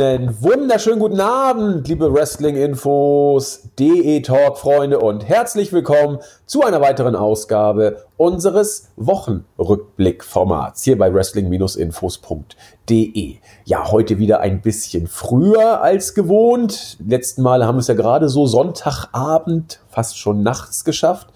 Einen wunderschönen guten Abend, liebe Wrestling-Infos, DE-Talk-Freunde und herzlich willkommen zu einer weiteren Ausgabe unseres Wochenrückblick-Formats hier bei wrestling-infos.de. Ja, heute wieder ein bisschen früher als gewohnt. Letzten Male haben wir es ja gerade so Sonntagabend, fast schon nachts geschafft.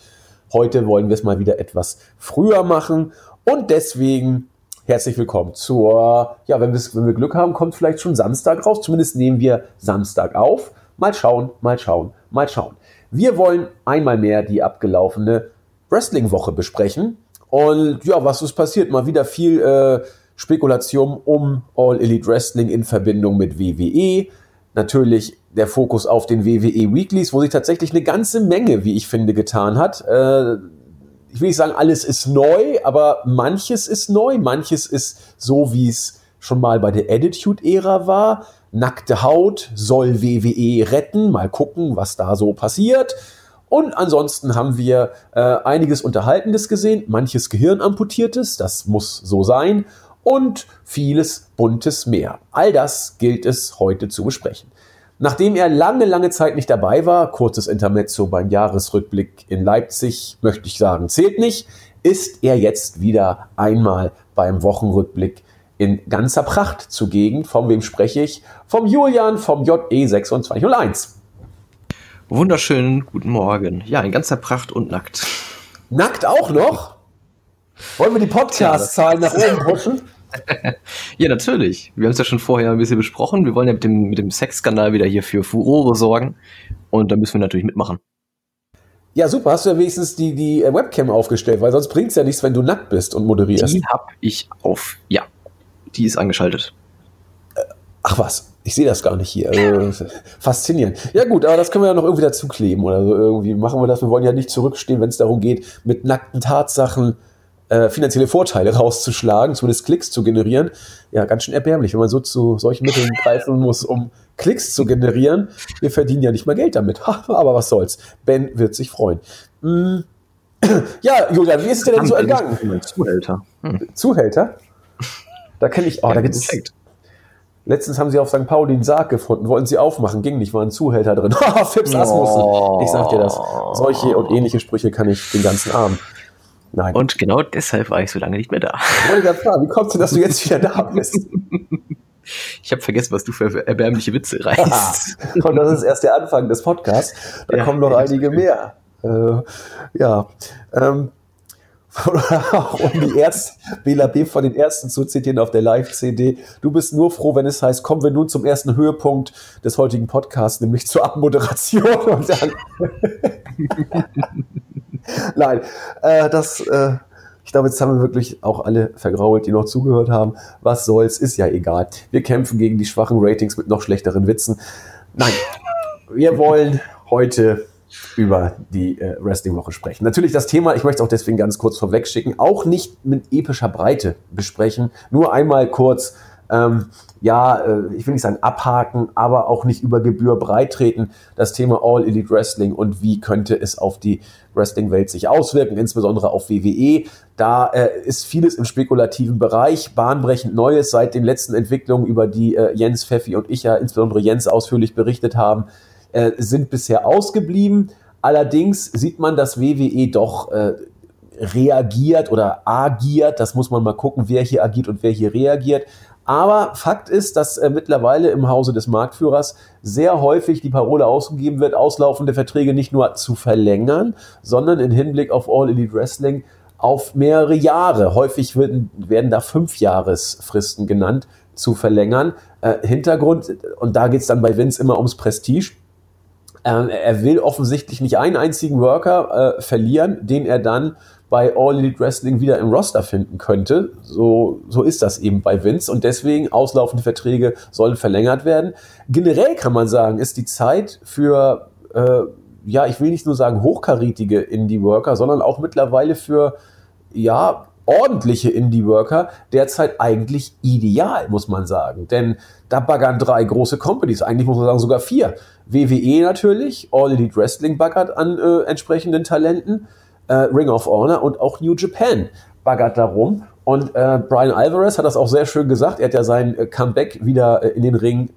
Heute wollen wir es mal wieder etwas früher machen und deswegen herzlich willkommen zur, ja, wenn, wenn wir Glück haben, kommt vielleicht schon Samstag raus. Zumindest nehmen wir Samstag auf. Mal schauen, mal schauen, mal schauen. Wir wollen einmal mehr die abgelaufene Wrestling-Woche besprechen. Und ja, was ist passiert? Mal wieder viel äh, Spekulation um All Elite Wrestling in Verbindung mit WWE. Natürlich der Fokus auf den WWE Weeklies, wo sich tatsächlich eine ganze Menge, wie ich finde, getan hat. Äh, ich will nicht sagen, alles ist neu, aber manches ist neu, manches ist so, wie es schon mal bei der Attitude-Ära war. Nackte Haut soll WWE retten, mal gucken, was da so passiert. Und ansonsten haben wir äh, einiges Unterhaltendes gesehen, manches Gehirnamputiertes, das muss so sein, und vieles Buntes mehr. All das gilt es heute zu besprechen. Nachdem er lange, lange Zeit nicht dabei war, kurzes Intermezzo beim Jahresrückblick in Leipzig, möchte ich sagen, zählt nicht, ist er jetzt wieder einmal beim Wochenrückblick in ganzer Pracht zugegen. Von wem spreche ich? Vom Julian vom JE2601. Wunderschönen guten Morgen. Ja, in ganzer Pracht und nackt. Nackt auch noch? Wollen wir die Podcast-Zahlen nach oben pushen? ja, natürlich. Wir haben es ja schon vorher ein bisschen besprochen. Wir wollen ja mit dem, mit dem Sexskandal wieder hier für Furore sorgen. Und da müssen wir natürlich mitmachen. Ja, super. Hast du ja wenigstens die, die äh, Webcam aufgestellt, weil sonst bringt es ja nichts, wenn du nackt bist und moderierst. Die hab ich auf. Ja, die ist angeschaltet. Äh, ach was, ich sehe das gar nicht hier. Also, faszinierend. Ja gut, aber das können wir ja noch irgendwie dazu kleben oder so. Irgendwie machen wir das. Wir wollen ja nicht zurückstehen, wenn es darum geht, mit nackten Tatsachen äh, finanzielle Vorteile rauszuschlagen, zumindest Klicks zu generieren. Ja, ganz schön erbärmlich, wenn man so zu solchen Mitteln greifen muss, um Klicks zu generieren. Wir verdienen ja nicht mal Geld damit. Aber was soll's. Ben wird sich freuen. Hm. Ja, Julian, wie ist es dir denn so ergangen? Zuhälter. Hm. Zuhälter? Da kenne ich, oh, ja, da gibt's. Letztens haben sie auf St. Pauli einen Sarg gefunden, wollten sie aufmachen, ging nicht, war ein Zuhälter drin. Fips Asmussen. Ich sag dir das. Solche und ähnliche Sprüche kann ich den ganzen Abend. Nein. Und genau deshalb war ich so lange nicht mehr da. wie kommt es denn, dass du jetzt wieder da bist? Ich habe vergessen, was du für erbärmliche Witze reißt. und das ist erst der Anfang des Podcasts. Da ja, kommen noch einige mehr. Äh, ja. Ähm, um die Bela B. von den Ärzten zu zitieren auf der Live-CD. Du bist nur froh, wenn es heißt, kommen wir nun zum ersten Höhepunkt des heutigen Podcasts, nämlich zur Abmoderation. Und dann Nein, äh, das, äh, ich glaube, jetzt haben wir wirklich auch alle vergrault, die noch zugehört haben. Was soll's, ist ja egal. Wir kämpfen gegen die schwachen Ratings mit noch schlechteren Witzen. Nein, wir wollen heute über die äh, Wrestling-Woche sprechen. Natürlich das Thema, ich möchte es auch deswegen ganz kurz vorweg schicken, auch nicht mit epischer Breite besprechen. Nur einmal kurz ähm, ja, äh, ich will nicht sagen abhaken, aber auch nicht über Gebühr breitreten. Das Thema All Elite Wrestling und wie könnte es auf die Wrestling-Welt sich auswirken, insbesondere auf WWE. Da äh, ist vieles im spekulativen Bereich, bahnbrechend Neues seit den letzten Entwicklungen, über die äh, Jens, Pfeffi und ich ja, insbesondere Jens, ausführlich berichtet haben, äh, sind bisher ausgeblieben. Allerdings sieht man, dass WWE doch äh, reagiert oder agiert. Das muss man mal gucken, wer hier agiert und wer hier reagiert. Aber Fakt ist, dass äh, mittlerweile im Hause des Marktführers sehr häufig die Parole ausgegeben wird, auslaufende Verträge nicht nur zu verlängern, sondern in Hinblick auf All Elite Wrestling auf mehrere Jahre. Häufig werden, werden da Fünfjahresfristen genannt, zu verlängern. Äh, Hintergrund, und da geht es dann bei Vince immer ums Prestige. Äh, er will offensichtlich nicht einen einzigen Worker äh, verlieren, den er dann bei All Elite Wrestling wieder im Roster finden könnte. So, so ist das eben bei Vince und deswegen auslaufende Verträge sollen verlängert werden. Generell kann man sagen, ist die Zeit für, äh, ja, ich will nicht nur sagen hochkarätige Indie-Worker, sondern auch mittlerweile für, ja, ordentliche Indie-Worker derzeit eigentlich ideal, muss man sagen. Denn da baggern drei große Companies, eigentlich muss man sagen sogar vier. WWE natürlich, All Elite Wrestling baggert an äh, entsprechenden Talenten äh, Ring of Honor und auch New Japan baggert darum. Und äh, Brian Alvarez hat das auch sehr schön gesagt. Er hat ja sein äh, Comeback wieder äh, in den Ring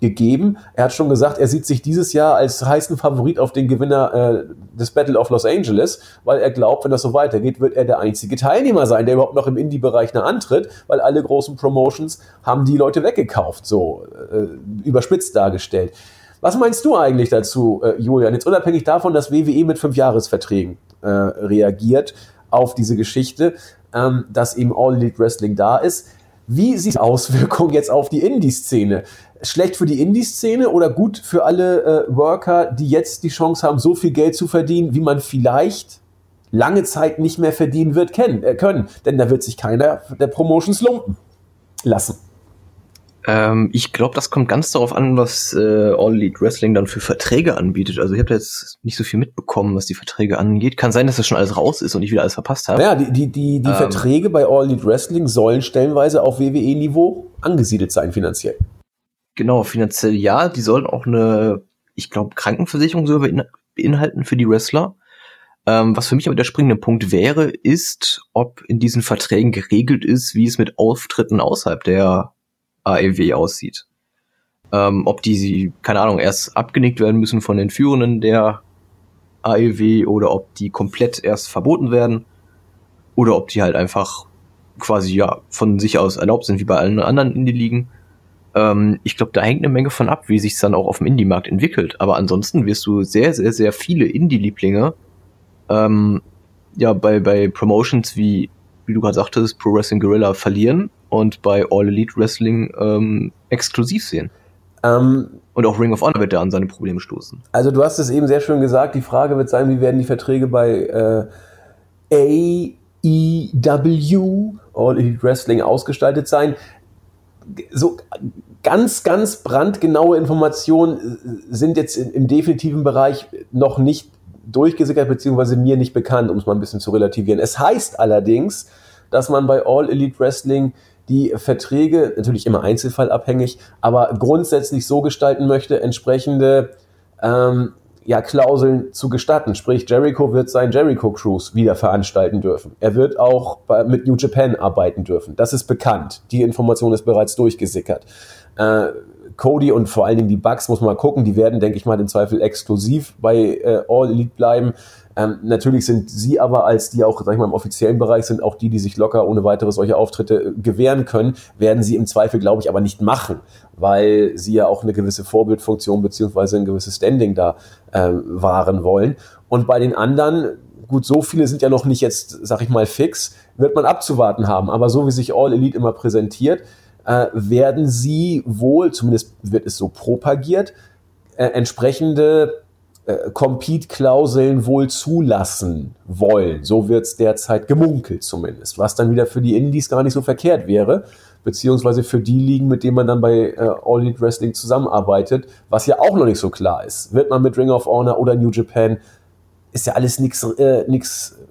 gegeben. Er hat schon gesagt, er sieht sich dieses Jahr als heißen Favorit auf den Gewinner äh, des Battle of Los Angeles, weil er glaubt, wenn das so weitergeht, wird er der einzige Teilnehmer sein, der überhaupt noch im Indie-Bereich nah antritt, weil alle großen Promotions haben die Leute weggekauft, so äh, überspitzt dargestellt. Was meinst du eigentlich dazu, äh, Julian? Jetzt unabhängig davon, dass WWE mit Fünfjahresverträgen äh, reagiert auf diese Geschichte, ähm, dass eben All Elite Wrestling da ist. Wie sieht die Auswirkung jetzt auf die Indie-Szene? Schlecht für die Indie-Szene oder gut für alle äh, Worker, die jetzt die Chance haben, so viel Geld zu verdienen, wie man vielleicht lange Zeit nicht mehr verdienen wird kennen, äh, können? Denn da wird sich keiner der Promotions lumpen lassen. Ähm, ich glaube, das kommt ganz darauf an, was äh, All Elite Wrestling dann für Verträge anbietet. Also ich habe jetzt nicht so viel mitbekommen, was die Verträge angeht. Kann sein, dass das schon alles raus ist und ich wieder alles verpasst habe. Ja, die, die, die, die ähm, Verträge bei All Elite Wrestling sollen stellenweise auf WWE-Niveau angesiedelt sein finanziell. Genau, finanziell ja. Die sollen auch eine, ich glaube, Krankenversicherung so beinhalten für die Wrestler. Ähm, was für mich aber der springende Punkt wäre, ist, ob in diesen Verträgen geregelt ist, wie es mit Auftritten außerhalb der AEW aussieht. Ähm, ob die, keine Ahnung, erst abgenickt werden müssen von den Führenden der AEW oder ob die komplett erst verboten werden oder ob die halt einfach quasi ja von sich aus erlaubt sind wie bei allen anderen Indie-Ligen. Ähm, ich glaube, da hängt eine Menge von ab, wie sich dann auch auf dem Indie-Markt entwickelt. Aber ansonsten wirst du sehr, sehr, sehr viele Indie-Lieblinge ähm, ja bei, bei Promotions wie, wie du gerade sagtest, Pro Wrestling Gorilla verlieren und bei All Elite Wrestling ähm, exklusiv sehen. Ähm, und auch Ring of Honor wird da an seine Probleme stoßen. Also du hast es eben sehr schön gesagt, die Frage wird sein, wie werden die Verträge bei äh, AEW, All Elite Wrestling, ausgestaltet sein. So ganz, ganz brandgenaue Informationen sind jetzt im definitiven Bereich noch nicht durchgesickert, beziehungsweise mir nicht bekannt, um es mal ein bisschen zu relativieren. Es heißt allerdings, dass man bei All Elite Wrestling die Verträge, natürlich immer einzelfallabhängig, aber grundsätzlich so gestalten möchte, entsprechende ähm, ja, Klauseln zu gestatten. Sprich, Jericho wird sein Jericho Cruise wieder veranstalten dürfen. Er wird auch bei, mit New Japan arbeiten dürfen. Das ist bekannt. Die Information ist bereits durchgesickert. Äh, Cody und vor allen Dingen die Bugs muss man gucken. Die werden, denke ich mal, im Zweifel exklusiv bei äh, All Elite bleiben. Ähm, natürlich sind sie aber als die auch, sag ich mal, im offiziellen Bereich sind, auch die, die sich locker ohne weitere solche Auftritte äh, gewähren können, werden sie im Zweifel, glaube ich, aber nicht machen, weil sie ja auch eine gewisse Vorbildfunktion beziehungsweise ein gewisses Standing da äh, wahren wollen. Und bei den anderen, gut, so viele sind ja noch nicht jetzt, sag ich mal, fix, wird man abzuwarten haben. Aber so wie sich All Elite immer präsentiert, äh, werden sie wohl, zumindest wird es so propagiert, äh, entsprechende äh, Compete-Klauseln wohl zulassen wollen. So wird es derzeit gemunkelt zumindest, was dann wieder für die Indies gar nicht so verkehrt wäre, beziehungsweise für die Ligen, mit denen man dann bei äh, All Elite Wrestling zusammenarbeitet, was ja auch noch nicht so klar ist. Wird man mit Ring of Honor oder New Japan, ist ja alles nichts äh,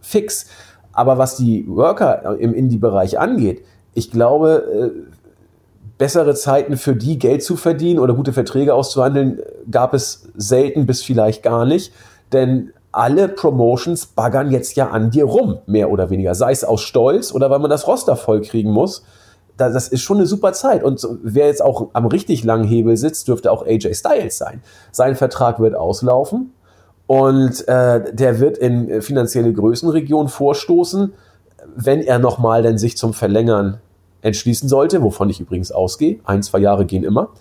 fix. Aber was die Worker im Indie-Bereich angeht, ich glaube, äh, bessere Zeiten für die Geld zu verdienen oder gute Verträge auszuhandeln, gab es selten bis vielleicht gar nicht. Denn alle Promotions baggern jetzt ja an dir rum, mehr oder weniger. Sei es aus Stolz oder weil man das Roster voll kriegen muss. Das ist schon eine super Zeit. Und wer jetzt auch am richtig langen Hebel sitzt, dürfte auch AJ Styles sein. Sein Vertrag wird auslaufen und äh, der wird in finanzielle Größenregionen vorstoßen, wenn er nochmal denn sich zum Verlängern entschließen sollte, wovon ich übrigens ausgehe, ein, zwei Jahre gehen immer,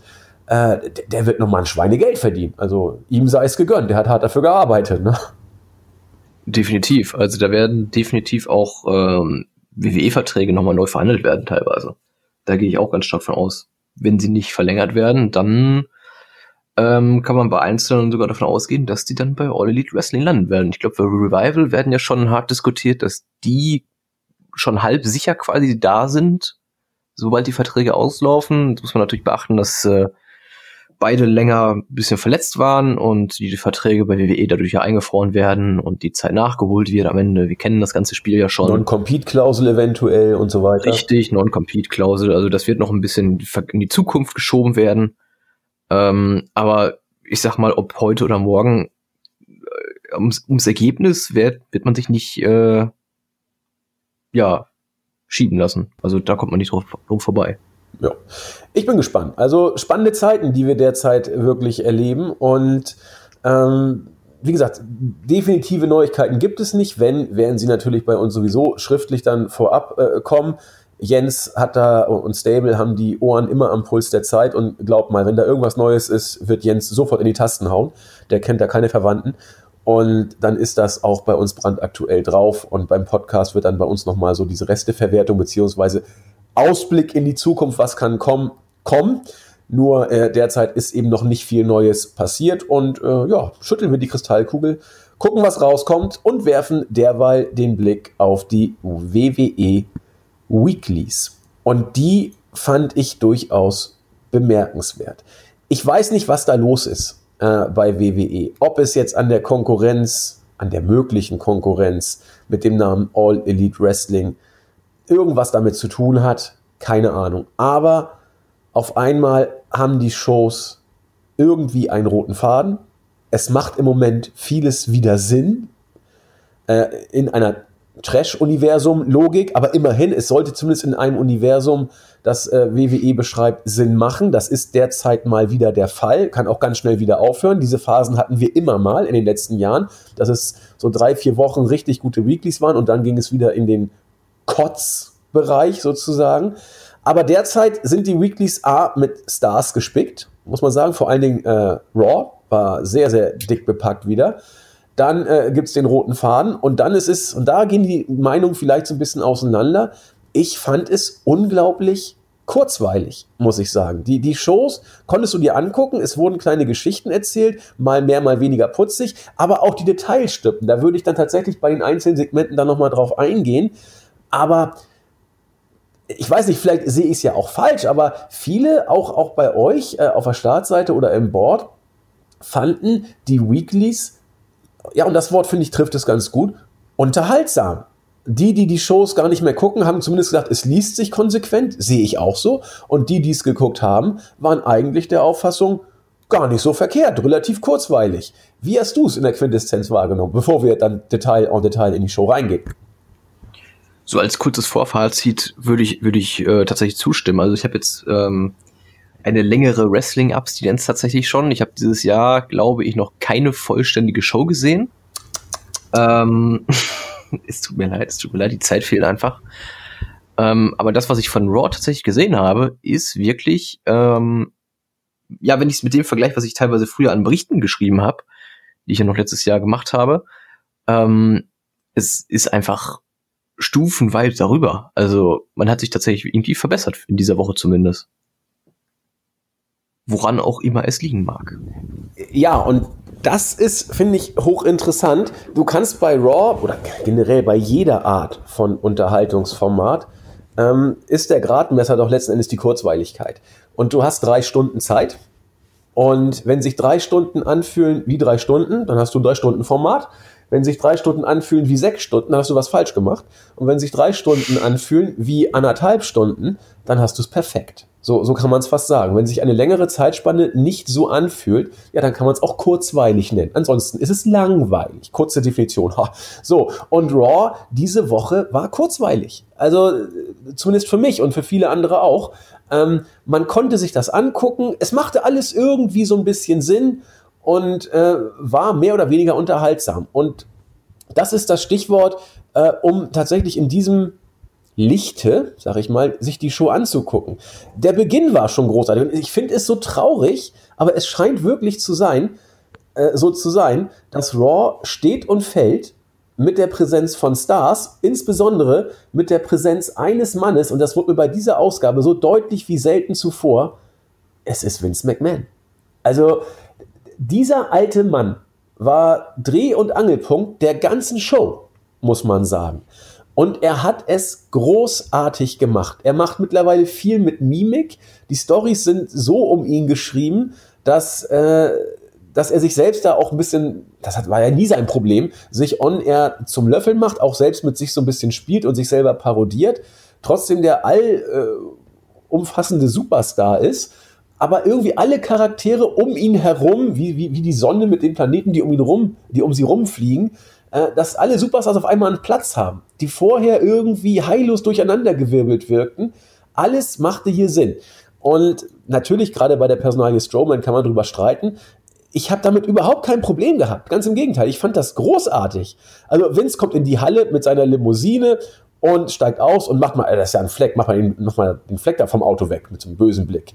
äh, der, der wird nochmal ein Schweinegeld verdienen. Also ihm sei es gegönnt, der hat hart dafür gearbeitet. Ne? Definitiv. Also da werden definitiv auch ähm, WWE-Verträge nochmal neu verhandelt werden teilweise. Da gehe ich auch ganz stark von aus. Wenn sie nicht verlängert werden, dann ähm, kann man bei Einzelnen sogar davon ausgehen, dass die dann bei All Elite Wrestling landen werden. Ich glaube, für Revival werden ja schon hart diskutiert, dass die schon halb sicher quasi da sind sobald die Verträge auslaufen, muss man natürlich beachten, dass äh, beide länger ein bisschen verletzt waren und die Verträge bei WWE dadurch ja eingefroren werden und die Zeit nachgeholt wird am Ende. Wir kennen das ganze Spiel ja schon. Non-Compete-Klausel eventuell und so weiter. Richtig, Non-Compete-Klausel. Also das wird noch ein bisschen in die Zukunft geschoben werden. Ähm, aber ich sag mal, ob heute oder morgen äh, ums, ums Ergebnis wird, wird man sich nicht äh, ja schieben lassen. Also da kommt man nicht drauf, drauf vorbei. Ja. Ich bin gespannt. Also spannende Zeiten, die wir derzeit wirklich erleben. Und ähm, wie gesagt, definitive Neuigkeiten gibt es nicht. Wenn, werden sie natürlich bei uns sowieso schriftlich dann vorab äh, kommen. Jens hat da und Stable haben die Ohren immer am Puls der Zeit und glaubt mal, wenn da irgendwas Neues ist, wird Jens sofort in die Tasten hauen. Der kennt da keine Verwandten. Und dann ist das auch bei uns brandaktuell drauf. Und beim Podcast wird dann bei uns nochmal so diese Resteverwertung beziehungsweise Ausblick in die Zukunft, was kann kommen, kommen. Nur äh, derzeit ist eben noch nicht viel Neues passiert. Und äh, ja, schütteln wir die Kristallkugel, gucken, was rauskommt und werfen derweil den Blick auf die WWE Weeklies. Und die fand ich durchaus bemerkenswert. Ich weiß nicht, was da los ist äh, bei WWE. Ob es jetzt an der Konkurrenz, an der möglichen Konkurrenz mit dem Namen All Elite Wrestling irgendwas damit zu tun hat, keine Ahnung. Aber auf einmal haben die Shows irgendwie einen roten Faden. Es macht im Moment vieles wieder Sinn. Äh, in einer Trash-Universum-Logik, aber immerhin, es sollte zumindest in einem Universum, das äh, WWE beschreibt, Sinn machen. Das ist derzeit mal wieder der Fall, kann auch ganz schnell wieder aufhören. Diese Phasen hatten wir immer mal in den letzten Jahren, dass es so drei, vier Wochen richtig gute Weeklies waren und dann ging es wieder in den Kotz-Bereich sozusagen. Aber derzeit sind die Weeklies A mit Stars gespickt, muss man sagen. Vor allen Dingen äh, Raw war sehr, sehr dick bepackt wieder. Dann äh, gibt es den roten Faden und dann ist es, und da gehen die Meinungen vielleicht so ein bisschen auseinander. Ich fand es unglaublich kurzweilig, muss ich sagen. Die, die Shows konntest du dir angucken, es wurden kleine Geschichten erzählt, mal mehr, mal weniger putzig, aber auch die Detailstücken, da würde ich dann tatsächlich bei den einzelnen Segmenten dann nochmal drauf eingehen. Aber ich weiß nicht, vielleicht sehe ich es ja auch falsch, aber viele, auch, auch bei euch äh, auf der Startseite oder im Board, fanden die Weeklies ja, und das Wort finde ich trifft es ganz gut, unterhaltsam. Die, die die Shows gar nicht mehr gucken, haben zumindest gesagt, es liest sich konsequent, sehe ich auch so. Und die, die es geguckt haben, waren eigentlich der Auffassung, gar nicht so verkehrt, relativ kurzweilig. Wie hast du es in der Quintessenz wahrgenommen, bevor wir dann Detail en Detail in die Show reingehen? So als kurzes Vorfazit würde ich, würde ich äh, tatsächlich zustimmen. Also ich habe jetzt ähm, eine längere Wrestling-Abstinenz tatsächlich schon. Ich habe dieses Jahr, glaube ich, noch keine vollständige Show gesehen. Ähm, es tut mir leid, es tut mir leid, die Zeit fehlt einfach. Ähm, aber das, was ich von Raw tatsächlich gesehen habe, ist wirklich, ähm, ja, wenn ich es mit dem vergleiche, was ich teilweise früher an Berichten geschrieben habe, die ich ja noch letztes Jahr gemacht habe, ähm, es ist einfach stufenweit darüber. Also man hat sich tatsächlich irgendwie verbessert, in dieser Woche zumindest woran auch immer es liegen mag. Ja, und das ist, finde ich, hochinteressant. Du kannst bei Raw oder generell bei jeder Art von Unterhaltungsformat ähm, ist der Gradmesser doch letzten Endes die Kurzweiligkeit. Und du hast drei Stunden Zeit. Und wenn sich drei Stunden anfühlen wie drei Stunden, dann hast du ein drei Stunden Format. Wenn sich drei Stunden anfühlen wie sechs Stunden, dann hast du was falsch gemacht. Und wenn sich drei Stunden anfühlen wie anderthalb Stunden, dann hast du es perfekt. So, so kann man es fast sagen. Wenn sich eine längere Zeitspanne nicht so anfühlt, ja, dann kann man es auch kurzweilig nennen. Ansonsten ist es langweilig. Kurze Definition. Ha. So, und Raw diese Woche war kurzweilig. Also zumindest für mich und für viele andere auch. Ähm, man konnte sich das angucken. Es machte alles irgendwie so ein bisschen Sinn und äh, war mehr oder weniger unterhaltsam. Und das ist das Stichwort, äh, um tatsächlich in diesem Lichte, sag ich mal, sich die Show anzugucken. Der Beginn war schon großartig. ich finde es so traurig, aber es scheint wirklich zu sein, äh, so zu sein, dass Raw steht und fällt mit der Präsenz von Stars, insbesondere mit der Präsenz eines Mannes, und das wurde mir bei dieser Ausgabe so deutlich wie selten zuvor, es ist Vince McMahon. Also dieser alte Mann war Dreh- und Angelpunkt der ganzen Show, muss man sagen. Und er hat es großartig gemacht. Er macht mittlerweile viel mit Mimik. Die Stories sind so um ihn geschrieben, dass, äh, dass er sich selbst da auch ein bisschen, das hat, war ja nie sein Problem, sich on air zum Löffeln macht, auch selbst mit sich so ein bisschen spielt und sich selber parodiert. Trotzdem der all äh, Superstar ist aber irgendwie alle Charaktere um ihn herum, wie, wie, wie die Sonne mit den Planeten, die um ihn rum, die um sie rumfliegen, dass alle Superstars auf einmal einen Platz haben, die vorher irgendwie heillos durcheinandergewirbelt wirkten, Alles machte hier Sinn. Und natürlich, gerade bei der Personalie Strowman kann man drüber streiten. Ich habe damit überhaupt kein Problem gehabt. Ganz im Gegenteil, ich fand das großartig. Also Vince kommt in die Halle mit seiner Limousine und steigt aus und macht mal, das ist ja ein Fleck, macht mal mach mal den Fleck da vom Auto weg mit so einem bösen Blick.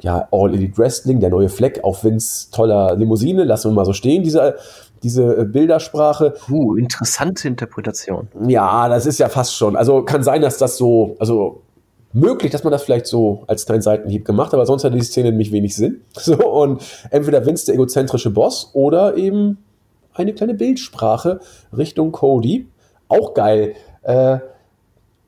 Ja, All Elite Wrestling, der neue Fleck auf Vince toller Limousine, lassen wir mal so stehen, diese, diese Bildersprache. Uh, interessante Interpretation. Ja, das ist ja fast schon. Also kann sein, dass das so, also möglich, dass man das vielleicht so als kleinen Seitenhieb gemacht hat, aber sonst hat die Szene nämlich wenig Sinn. So, und entweder Vince der egozentrische Boss oder eben eine kleine Bildsprache Richtung Cody. Auch geil. Äh,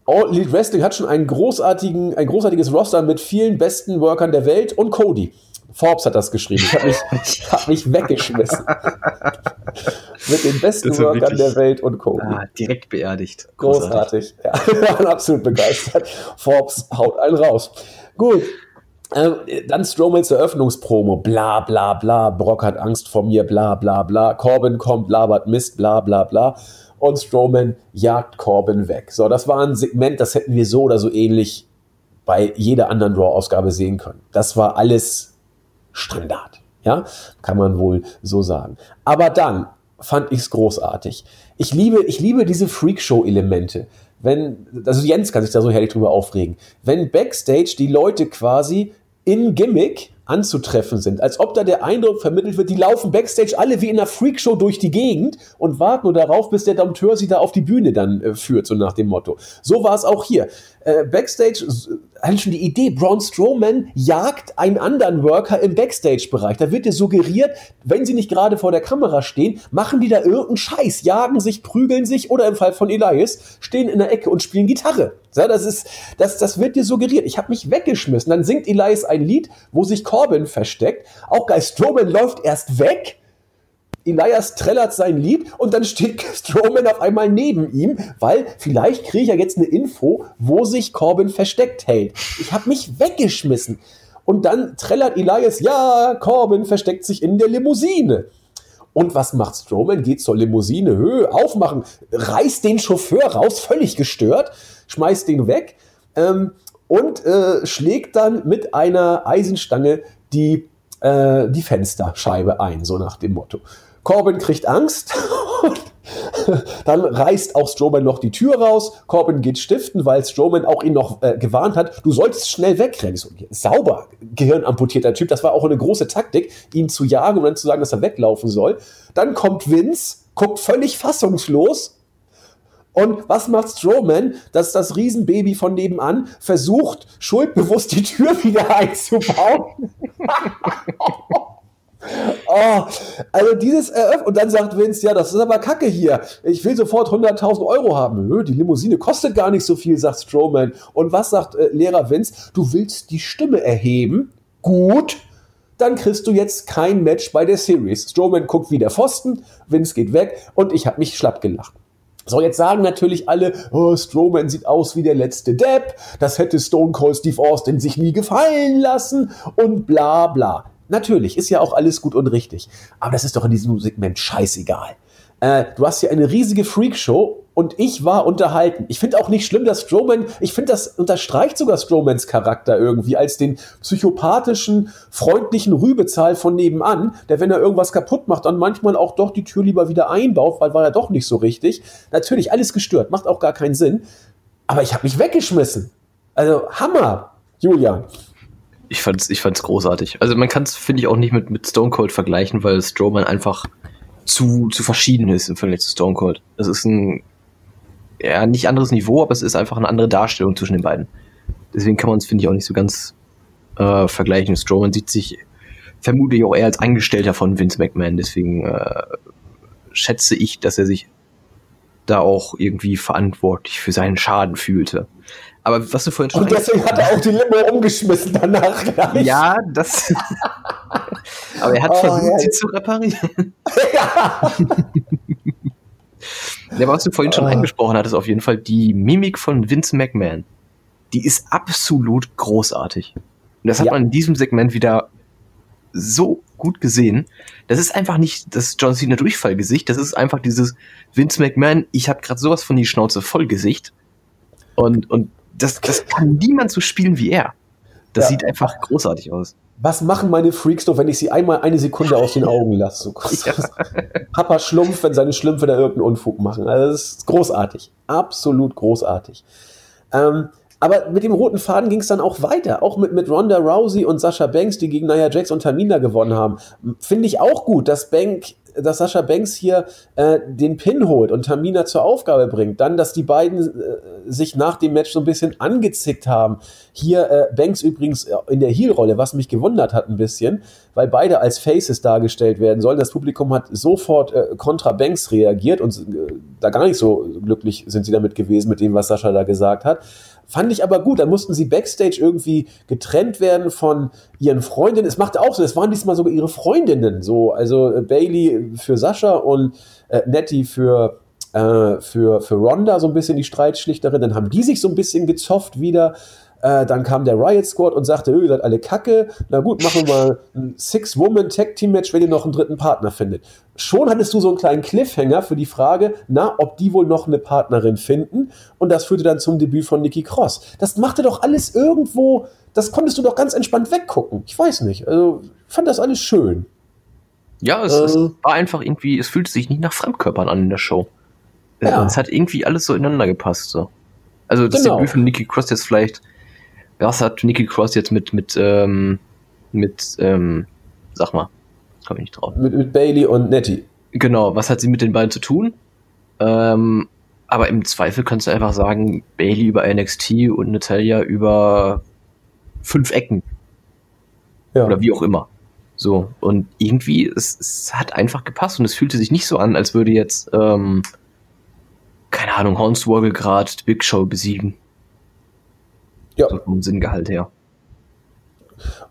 All Elite Wrestling hat schon einen großartigen, ein großartiges Roster mit vielen besten Workern der Welt und Cody. Forbes hat das geschrieben. Ich habe mich, hab mich weggeschmissen. mit den besten Workern wirklich, der Welt und Cody. Ah, direkt beerdigt. Großartig. Großartig. Ja, wir waren absolut begeistert. Forbes haut einen raus. Gut. Ähm, dann Strowmans Eröffnungspromo, bla bla bla, Brock hat Angst vor mir, bla bla bla, Corbin kommt, labert Mist, bla bla bla und Strowman jagt Corbin weg. So, das war ein Segment, das hätten wir so oder so ähnlich bei jeder anderen Raw-Ausgabe sehen können. Das war alles Standard. Ja, kann man wohl so sagen. Aber dann fand ich es großartig. Ich liebe, ich liebe diese Freakshow-Elemente. Wenn, also Jens kann sich da so herrlich drüber aufregen. Wenn Backstage die Leute quasi in Gimmick anzutreffen sind. Als ob da der Eindruck vermittelt wird, die laufen backstage alle wie in einer Freakshow durch die Gegend und warten nur darauf, bis der Dompteur sie da auf die Bühne dann äh, führt, so nach dem Motto. So war es auch hier. Äh, backstage hatte schon die Idee, Braun Strowman jagt einen anderen Worker im Backstage-Bereich. Da wird dir suggeriert, wenn sie nicht gerade vor der Kamera stehen, machen die da irgendeinen Scheiß, jagen sich, prügeln sich oder im Fall von Elias stehen in der Ecke und spielen Gitarre. Ja, das ist, das, das wird dir suggeriert. Ich habe mich weggeschmissen. Dann singt Elias ein Lied, wo sich Corbin versteckt. Auch Guy Strowman läuft erst weg Elias trällert sein Lied und dann steht Strowman auf einmal neben ihm, weil vielleicht kriege ich ja jetzt eine Info, wo sich Corbin versteckt hält. Ich habe mich weggeschmissen. Und dann trällert Elias, ja, Corbin versteckt sich in der Limousine. Und was macht Strowman? Geht zur Limousine, Höhe, aufmachen, reißt den Chauffeur raus, völlig gestört, schmeißt den weg ähm, und äh, schlägt dann mit einer Eisenstange die, äh, die Fensterscheibe ein, so nach dem Motto. Corbin kriegt Angst. dann reißt auch Strowman noch die Tür raus. Corbin geht stiften, weil Strowman auch ihn noch äh, gewarnt hat, du solltest schnell wegrennen. So, sauber, gehirnamputierter Typ. Das war auch eine große Taktik, ihn zu jagen und dann zu sagen, dass er weglaufen soll. Dann kommt Vince, guckt völlig fassungslos. Und was macht Strowman? Dass das Riesenbaby von nebenan versucht, schuldbewusst die Tür wieder einzubauen. Oh, also dieses Eröffnen und dann sagt Vince, ja, das ist aber Kacke hier. Ich will sofort 100.000 Euro haben. Nö, die Limousine kostet gar nicht so viel, sagt Strowman. Und was sagt äh, Lehrer Vince? Du willst die Stimme erheben? Gut. Dann kriegst du jetzt kein Match bei der Series. Strowman guckt wie der Pfosten, Vince geht weg und ich habe mich schlapp gelacht. So, jetzt sagen natürlich alle, oh, Strowman sieht aus wie der letzte Depp, das hätte Stone Cold Steve Austin sich nie gefallen lassen und bla bla. Natürlich, ist ja auch alles gut und richtig. Aber das ist doch in diesem Segment scheißegal. Äh, du hast hier eine riesige Freakshow und ich war unterhalten. Ich finde auch nicht schlimm, dass Strowman, ich finde, das unterstreicht sogar Strowmans Charakter irgendwie als den psychopathischen, freundlichen Rübezahl von nebenan, der, wenn er irgendwas kaputt macht, dann manchmal auch doch die Tür lieber wieder einbaut, weil war er doch nicht so richtig. Natürlich, alles gestört, macht auch gar keinen Sinn. Aber ich habe mich weggeschmissen. Also, Hammer, Julian. Ich fand's, ich fand's großartig. Also man kann es, finde ich, auch nicht mit, mit Stone Cold vergleichen, weil Strowman einfach zu, zu verschieden ist im Vergleich zu Stone Cold. Das ist ein, ja, nicht anderes Niveau, aber es ist einfach eine andere Darstellung zwischen den beiden. Deswegen kann man es, finde ich, auch nicht so ganz äh, vergleichen. Strowman sieht sich vermutlich auch eher als Angestellter von Vince McMahon, deswegen äh, schätze ich, dass er sich da auch irgendwie verantwortlich für seinen Schaden fühlte. Aber was du vorhin schon. Und deswegen hat er auch die Limo umgeschmissen danach gleich. Ja, das. Aber er hat oh, versucht, ja. sie zu reparieren. ja. ja, was du vorhin schon oh. angesprochen hattest, auf jeden Fall die Mimik von Vince McMahon. Die ist absolut großartig. Und das hat ja. man in diesem Segment wieder so gut gesehen. Das ist einfach nicht das John Cena Durchfallgesicht, das ist einfach dieses Vince McMahon, ich habe gerade sowas von die Schnauze voll Gesicht. Und, und das, das kann niemand so spielen wie er. Das ja. sieht einfach großartig aus. Was machen meine Freaks doch, wenn ich sie einmal eine Sekunde aus den Augen lasse? So ja. Papa Schlumpf, wenn seine Schlümpfe da irgendeinen Unfug machen. Also das ist großartig. Absolut großartig. Ähm, aber mit dem roten Faden ging es dann auch weiter. Auch mit, mit Ronda Rousey und Sascha Banks, die gegen Nia Jax und Tamina gewonnen haben. Finde ich auch gut, dass Bank dass Sascha Banks hier äh, den Pin holt und Tamina zur Aufgabe bringt. Dann, dass die beiden äh, sich nach dem Match so ein bisschen angezickt haben. Hier äh, Banks übrigens in der Heel-Rolle, was mich gewundert hat ein bisschen, weil beide als Faces dargestellt werden sollen. Das Publikum hat sofort äh, kontra Banks reagiert und äh, da gar nicht so glücklich sind sie damit gewesen mit dem, was Sascha da gesagt hat. Fand ich aber gut. Dann mussten sie backstage irgendwie getrennt werden von ihren Freundinnen. Es machte auch so, es waren diesmal sogar ihre Freundinnen. So, also äh, Bailey für Sascha und äh, Nettie für, äh, für, für Ronda so ein bisschen die Streitschlichterin. Dann haben die sich so ein bisschen gezofft wieder. Äh, dann kam der Riot Squad und sagte, ihr seid alle kacke. Na gut, machen wir mal ein Six-Woman-Tag-Team-Match, wenn ihr noch einen dritten Partner findet. Schon hattest du so einen kleinen Cliffhanger für die Frage, na, ob die wohl noch eine Partnerin finden. Und das führte dann zum Debüt von Nikki Cross. Das machte doch alles irgendwo, das konntest du doch ganz entspannt weggucken. Ich weiß nicht. Also, ich fand das alles schön. Ja, es, äh, es war einfach irgendwie, es fühlte sich nicht nach Fremdkörpern an in der Show. Ja. Es hat irgendwie alles so ineinander gepasst. So. Also das genau. Debüt von Nikki Cross jetzt vielleicht was hat Nikki Cross jetzt mit, mit, ähm, mit, ähm, sag mal, komme ich nicht drauf. Mit, mit Bailey und Nettie. Genau, was hat sie mit den beiden zu tun? Ähm, aber im Zweifel kannst du einfach sagen, Bailey über NXT und Natalia über fünf Ecken. Ja. Oder wie auch immer. So, und irgendwie, es, es hat einfach gepasst und es fühlte sich nicht so an, als würde jetzt, ähm, keine Ahnung, Hornswoggle gerade Big Show besiegen. Ja. So vom Sinngehalt her.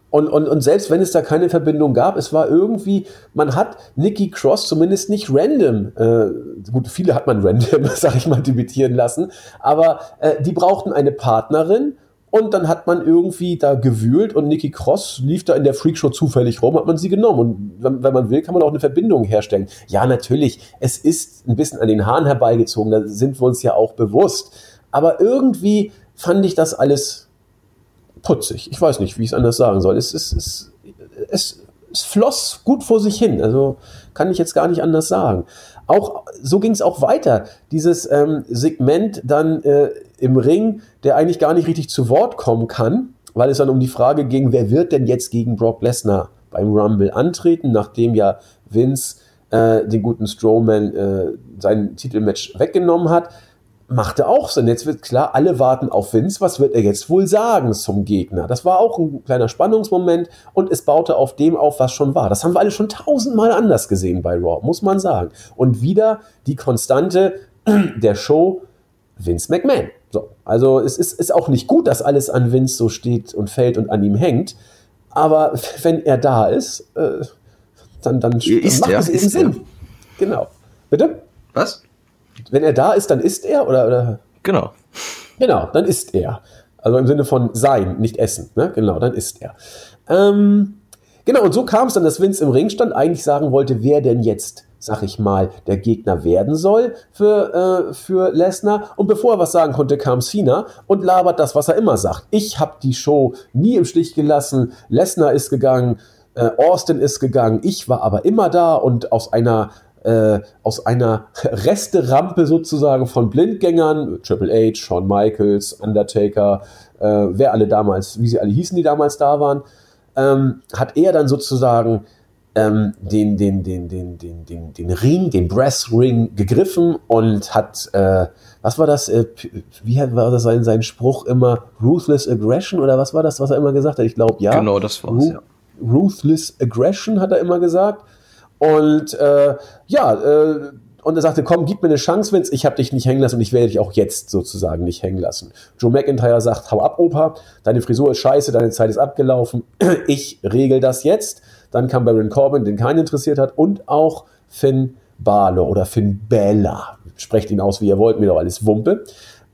Und, und, und selbst wenn es da keine Verbindung gab, es war irgendwie, man hat Nikki Cross zumindest nicht random, äh, gut, viele hat man random, sag ich mal, debütieren lassen, aber äh, die brauchten eine Partnerin und dann hat man irgendwie da gewühlt und Nikki Cross lief da in der Freakshow zufällig rum, hat man sie genommen. Und wenn, wenn, man will, kann man auch eine Verbindung herstellen. Ja, natürlich, es ist ein bisschen an den Haaren herbeigezogen, da sind wir uns ja auch bewusst. Aber irgendwie fand ich das alles putzig. Ich weiß nicht, wie ich es anders sagen soll. Es, es, es, es, es floss gut vor sich hin. Also kann ich jetzt gar nicht anders sagen. Auch so ging es auch weiter. Dieses ähm, Segment dann äh, im Ring, der eigentlich gar nicht richtig zu Wort kommen kann, weil es dann um die Frage ging, wer wird denn jetzt gegen Brock Lesnar beim Rumble antreten, nachdem ja Vince äh, den guten Strowman äh, sein Titelmatch weggenommen hat machte auch Sinn. Jetzt wird klar, alle warten auf Vince. Was wird er jetzt wohl sagen zum Gegner? Das war auch ein kleiner Spannungsmoment und es baute auf dem auf, was schon war. Das haben wir alle schon tausendmal anders gesehen bei Raw, muss man sagen. Und wieder die Konstante der Show Vince McMahon. So, also es ist, ist auch nicht gut, dass alles an Vince so steht und fällt und an ihm hängt. Aber wenn er da ist, äh, dann, dann, ist macht er, es eben Sinn. Genau. Bitte? Was? Wenn er da ist, dann ist er oder, oder? Genau. Genau, dann ist er. Also im Sinne von sein, nicht essen. Ne? Genau, dann ist er. Ähm, genau, und so kam es dann, dass Vince im Ring stand, eigentlich sagen wollte, wer denn jetzt, sag ich mal, der Gegner werden soll für, äh, für Lesnar. Und bevor er was sagen konnte, kam Cena und labert das, was er immer sagt. Ich habe die Show nie im Stich gelassen. Lesnar ist gegangen. Äh, Austin ist gegangen, ich war aber immer da und aus einer äh, aus einer Resterampe sozusagen von Blindgängern, Triple H, Shawn Michaels, Undertaker, äh, wer alle damals, wie sie alle hießen, die damals da waren, ähm, hat er dann sozusagen ähm, den, den, den, den, den, den, den Ring, den Brass Ring gegriffen und hat, äh, was war das, äh, wie war das sein, sein Spruch immer, Ruthless Aggression oder was war das, was er immer gesagt hat? Ich glaube, ja. Genau, das war's, Ru ja. Ruthless Aggression hat er immer gesagt. Und äh, ja, äh, und er sagte, komm, gib mir eine Chance, Vince, ich habe dich nicht hängen lassen und ich werde dich auch jetzt sozusagen nicht hängen lassen. Joe McIntyre sagt, hau ab, Opa, deine Frisur ist scheiße, deine Zeit ist abgelaufen, ich regel das jetzt. Dann kam Baron Corbin, den keinen interessiert hat, und auch Finn Balor oder Finn Bella. Sprecht ihn aus, wie ihr wollt, mir doch alles Wumpe.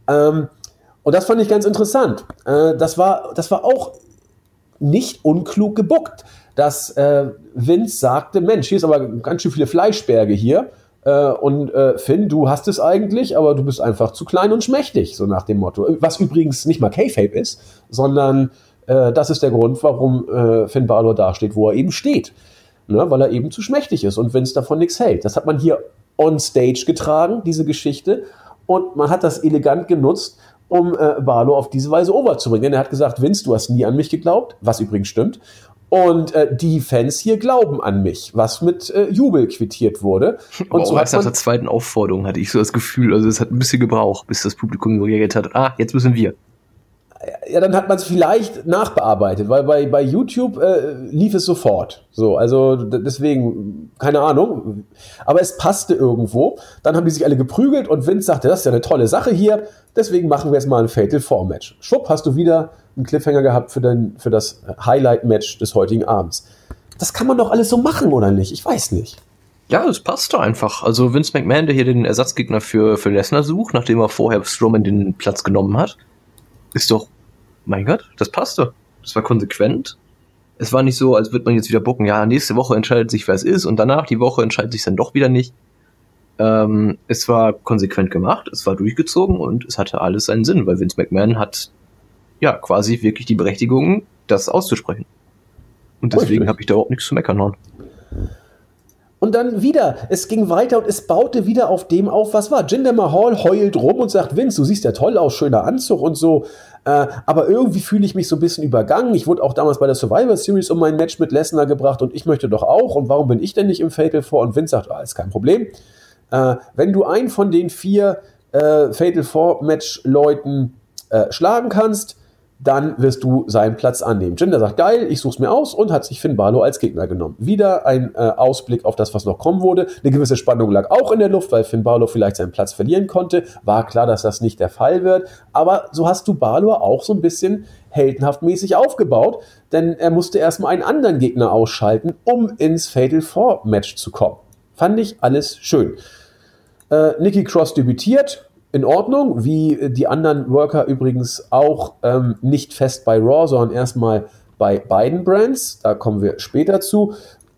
Ähm, und das fand ich ganz interessant. Äh, das, war, das war auch nicht unklug gebuckt dass äh, Vince sagte, Mensch, hier ist aber ganz schön viele Fleischberge hier. Äh, und äh, Finn, du hast es eigentlich, aber du bist einfach zu klein und schmächtig, so nach dem Motto. Was übrigens nicht mal K-Fape ist, sondern äh, das ist der Grund, warum äh, Finn Balor dasteht, wo er eben steht. Ne? Weil er eben zu schmächtig ist und Vince davon nichts hält. Das hat man hier on stage getragen, diese Geschichte. Und man hat das elegant genutzt, um äh, Barlow auf diese Weise overzubringen. Er hat gesagt, Vince, du hast nie an mich geglaubt, was übrigens stimmt. Und äh, die Fans hier glauben an mich, was mit äh, Jubel quittiert wurde. Und Aber so erst nach der zweiten Aufforderung hatte ich so das Gefühl, also es hat ein bisschen gebraucht, bis das Publikum reagiert hat, ah, jetzt müssen wir ja, dann hat man es vielleicht nachbearbeitet, weil bei, bei YouTube äh, lief es sofort. So, also deswegen, keine Ahnung. Aber es passte irgendwo. Dann haben die sich alle geprügelt und Vince sagte, das ist ja eine tolle Sache hier. Deswegen machen wir jetzt mal ein Fatal Four Match. Schwupp, hast du wieder einen Cliffhanger gehabt für, den, für das Highlight Match des heutigen Abends. Das kann man doch alles so machen, oder nicht? Ich weiß nicht. Ja, das passt doch einfach. Also Vince McMahon, der hier den Ersatzgegner für, für Lesnar sucht, nachdem er vorher Strowman den Platz genommen hat ist doch, mein Gott, das passte. Das war konsequent. Es war nicht so, als würde man jetzt wieder bucken, ja, nächste Woche entscheidet sich, wer es ist, und danach die Woche entscheidet sich dann doch wieder nicht. Ähm, es war konsequent gemacht, es war durchgezogen und es hatte alles seinen Sinn, weil Vince McMahon hat ja quasi wirklich die Berechtigung, das auszusprechen. Und deswegen habe ich da überhaupt nichts zu meckern. Haben. Und dann wieder, es ging weiter und es baute wieder auf dem auf, was war. Jinder Mahal heult rum und sagt, Vince, du siehst ja toll aus, schöner Anzug und so. Äh, aber irgendwie fühle ich mich so ein bisschen übergangen. Ich wurde auch damals bei der Survivor Series um mein Match mit Lesnar gebracht und ich möchte doch auch. Und warum bin ich denn nicht im Fatal Four? Und Vince sagt, ah, ist kein Problem. Äh, wenn du einen von den vier äh, Fatal Four Match Leuten äh, schlagen kannst, dann wirst du seinen Platz annehmen. Jinder sagt, geil, ich such's mir aus und hat sich Finn Balor als Gegner genommen. Wieder ein äh, Ausblick auf das, was noch kommen wurde. Eine gewisse Spannung lag auch in der Luft, weil Finn Balor vielleicht seinen Platz verlieren konnte. War klar, dass das nicht der Fall wird. Aber so hast du Balor auch so ein bisschen heldenhaft mäßig aufgebaut, denn er musste erstmal einen anderen Gegner ausschalten, um ins Fatal Four Match zu kommen. Fand ich alles schön. Äh, Nikki Cross debütiert, in Ordnung, wie die anderen Worker übrigens auch ähm, nicht fest bei Raw, sondern erstmal bei beiden Brands. Da kommen wir später zu.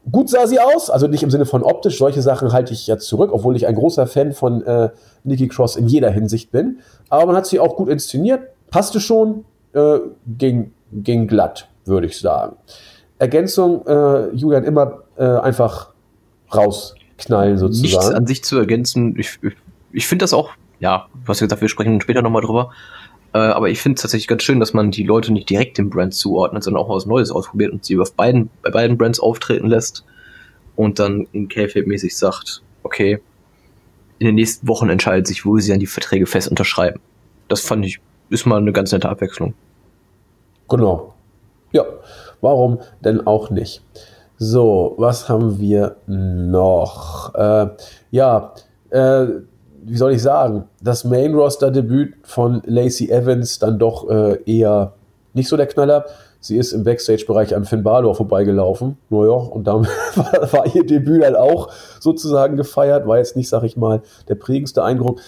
Gut sah sie aus, also nicht im Sinne von optisch, solche Sachen halte ich ja zurück, obwohl ich ein großer Fan von äh, Nikki Cross in jeder Hinsicht bin. Aber man hat sie auch gut inszeniert, passte schon, äh, ging, ging glatt, würde ich sagen. Ergänzung, äh, Julian, immer äh, einfach rausknallen sozusagen. Nichts an sich zu ergänzen. Ich, ich, ich finde das auch ja, was gesagt, wir sprechen später nochmal drüber. Äh, aber ich finde es tatsächlich ganz schön, dass man die Leute nicht direkt dem Brand zuordnet, sondern auch was Neues ausprobiert und sie auf beiden, bei beiden Brands auftreten lässt und dann in K-Fape-mäßig sagt, okay, in den nächsten Wochen entscheidet sich, wo sie dann die Verträge fest unterschreiben. Das fand ich, ist mal eine ganz nette Abwechslung. Genau. Ja, warum denn auch nicht? So, was haben wir noch? Äh, ja, äh, wie soll ich sagen, das Main-Roster-Debüt von Lacey Evans dann doch äh, eher nicht so der Knaller. Sie ist im Backstage-Bereich an Finn Balor vorbeigelaufen. Naja, und dann war, war ihr Debüt dann auch sozusagen gefeiert. War jetzt nicht, sag ich mal, der prägendste Eindruck.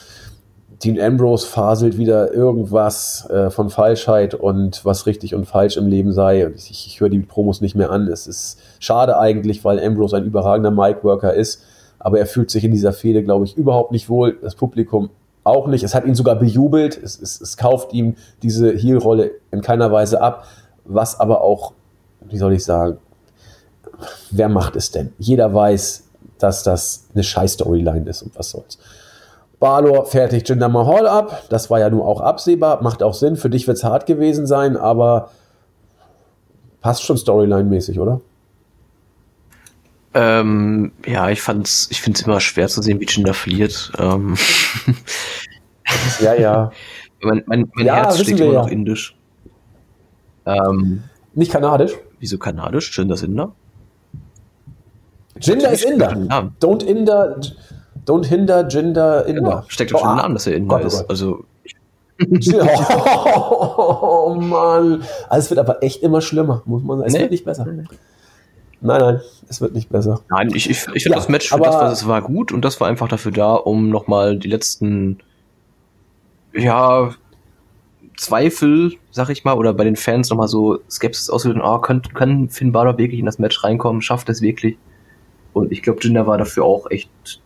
Dean Ambrose faselt wieder irgendwas äh, von Falschheit und was richtig und falsch im Leben sei. Ich, ich höre die Promos nicht mehr an. Es ist schade eigentlich, weil Ambrose ein überragender Mic-Worker ist aber er fühlt sich in dieser Fehde, glaube ich, überhaupt nicht wohl. Das Publikum auch nicht. Es hat ihn sogar bejubelt. Es, es, es kauft ihm diese Heel-Rolle in keiner Weise ab. Was aber auch, wie soll ich sagen, wer macht es denn? Jeder weiß, dass das eine Scheiß-Storyline ist und was soll's. Balor fertigt Jinder Mahal ab. Das war ja nur auch absehbar. Macht auch Sinn. Für dich wird es hart gewesen sein, aber passt schon Storyline-mäßig, oder? Ähm, ja, ich fand's, ich finde es immer schwer zu sehen, wie Jinder verliert. Ähm. ja, ja. mein mein, mein ja, Herz schlägt immer ja. noch indisch. Ähm, Nicht kanadisch? Wieso kanadisch? Jinder ist Inder? Jinder ist Inder. Don't Inder, don't hinder Jinder Inder. Genau. Steckt doch oh, schon im Namen, dass er Inder Gott, oh ist. Also oh, Mann. Also es wird aber echt immer schlimmer, muss man sagen. Es nee. wird nicht besser. Nee. Nein, nein, es wird nicht besser. Nein, ich, ich, ich finde ja, das Match für das, was es war, gut und das war einfach dafür da, um nochmal die letzten, ja, Zweifel, sag ich mal, oder bei den Fans nochmal so Skepsis auszulösen, oh, kann, kann Finn Balor wirklich in das Match reinkommen, schafft es wirklich? Und ich glaube, Jinder war dafür auch echt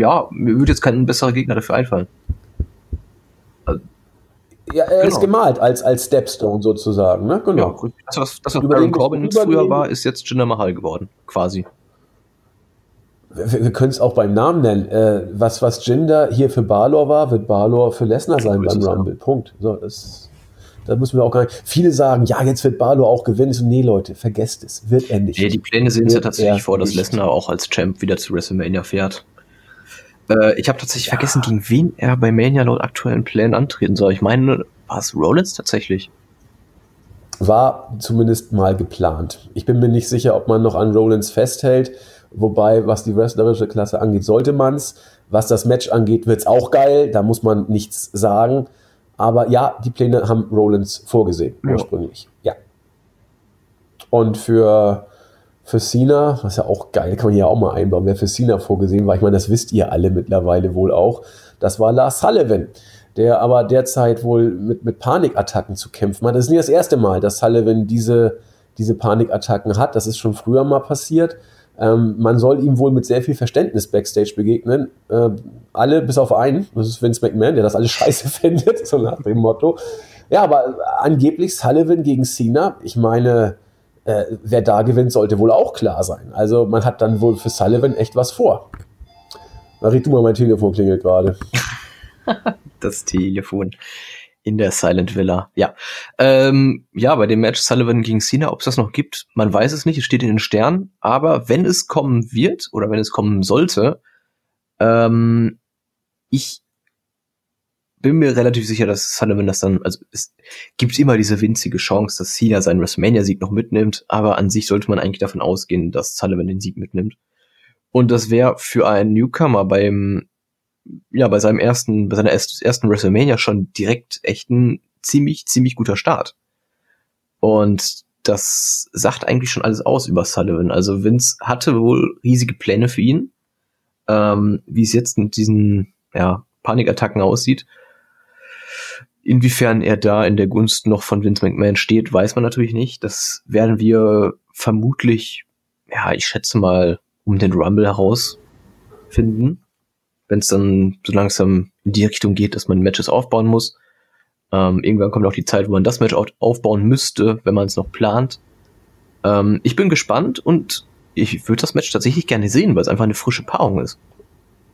ja, mir würde jetzt kein besserer Gegner dafür einfallen. Also, ja, er genau. ist gemalt als, als Stepstone sozusagen, ne? Genau. Ja, das, was, das, was Baron Corbin früher war, ist jetzt Jinder Mahal geworden, quasi. Wir, wir können es auch beim Namen nennen. Äh, was, was Jinder hier für Balor war, wird Balor für Lesnar sein beim Rumble. Punkt. So, das da müssen wir auch gar nicht. Viele sagen, ja, jetzt wird Balor auch gewinnen. So, nee, Leute, vergesst es. Wird endlich. Nee, die Pläne sehen ja tatsächlich vor, dass Lesnar auch als Champ wieder zu WrestleMania fährt. Äh, ich habe tatsächlich ja. vergessen, gegen wen er bei Mania laut aktuellen Plänen antreten soll. Ich meine, war es Rollins tatsächlich? War zumindest mal geplant. Ich bin mir nicht sicher, ob man noch an Rollins festhält. Wobei, was die wrestlerische Klasse angeht, sollte man es. Was das Match angeht, wird es auch geil. Da muss man nichts sagen. Aber ja, die Pläne haben Rollins vorgesehen, ja. ursprünglich. Ja. Und für, für Cena, was ja auch geil, kann man hier auch mal einbauen, wer für Cena vorgesehen war, ich meine, das wisst ihr alle mittlerweile wohl auch, das war Lars Sullivan, der aber derzeit wohl mit, mit Panikattacken zu kämpfen hat. Das ist nicht das erste Mal, dass Sullivan diese, diese Panikattacken hat, das ist schon früher mal passiert. Ähm, man soll ihm wohl mit sehr viel Verständnis backstage begegnen. Äh, alle bis auf einen, das ist Vince McMahon, der das alles scheiße findet, so nach dem Motto. Ja, aber angeblich Sullivan gegen Cena, ich meine, äh, wer da gewinnt, sollte wohl auch klar sein. Also man hat dann wohl für Sullivan echt was vor. Marie, du mal, mein Telefon klingelt gerade. das Telefon in der Silent Villa. Ja. Ähm, ja, bei dem Match Sullivan gegen Cena, ob es das noch gibt, man weiß es nicht, es steht in den Sternen, aber wenn es kommen wird oder wenn es kommen sollte, ähm, ich bin mir relativ sicher, dass Sullivan das dann, also es gibt immer diese winzige Chance, dass Cena seinen WrestleMania-Sieg noch mitnimmt, aber an sich sollte man eigentlich davon ausgehen, dass Sullivan den Sieg mitnimmt. Und das wäre für einen Newcomer beim ja, bei seinem ersten, bei seiner ersten WrestleMania schon direkt echt ein ziemlich, ziemlich guter Start. Und das sagt eigentlich schon alles aus über Sullivan. Also Vince hatte wohl riesige Pläne für ihn. Ähm, wie es jetzt mit diesen ja, Panikattacken aussieht. Inwiefern er da in der Gunst noch von Vince McMahon steht, weiß man natürlich nicht. Das werden wir vermutlich, ja, ich schätze mal, um den Rumble herausfinden wenn es dann so langsam in die Richtung geht, dass man Matches aufbauen muss. Ähm, irgendwann kommt auch die Zeit, wo man das Match aufbauen müsste, wenn man es noch plant. Ähm, ich bin gespannt und ich würde das Match tatsächlich gerne sehen, weil es einfach eine frische Paarung ist.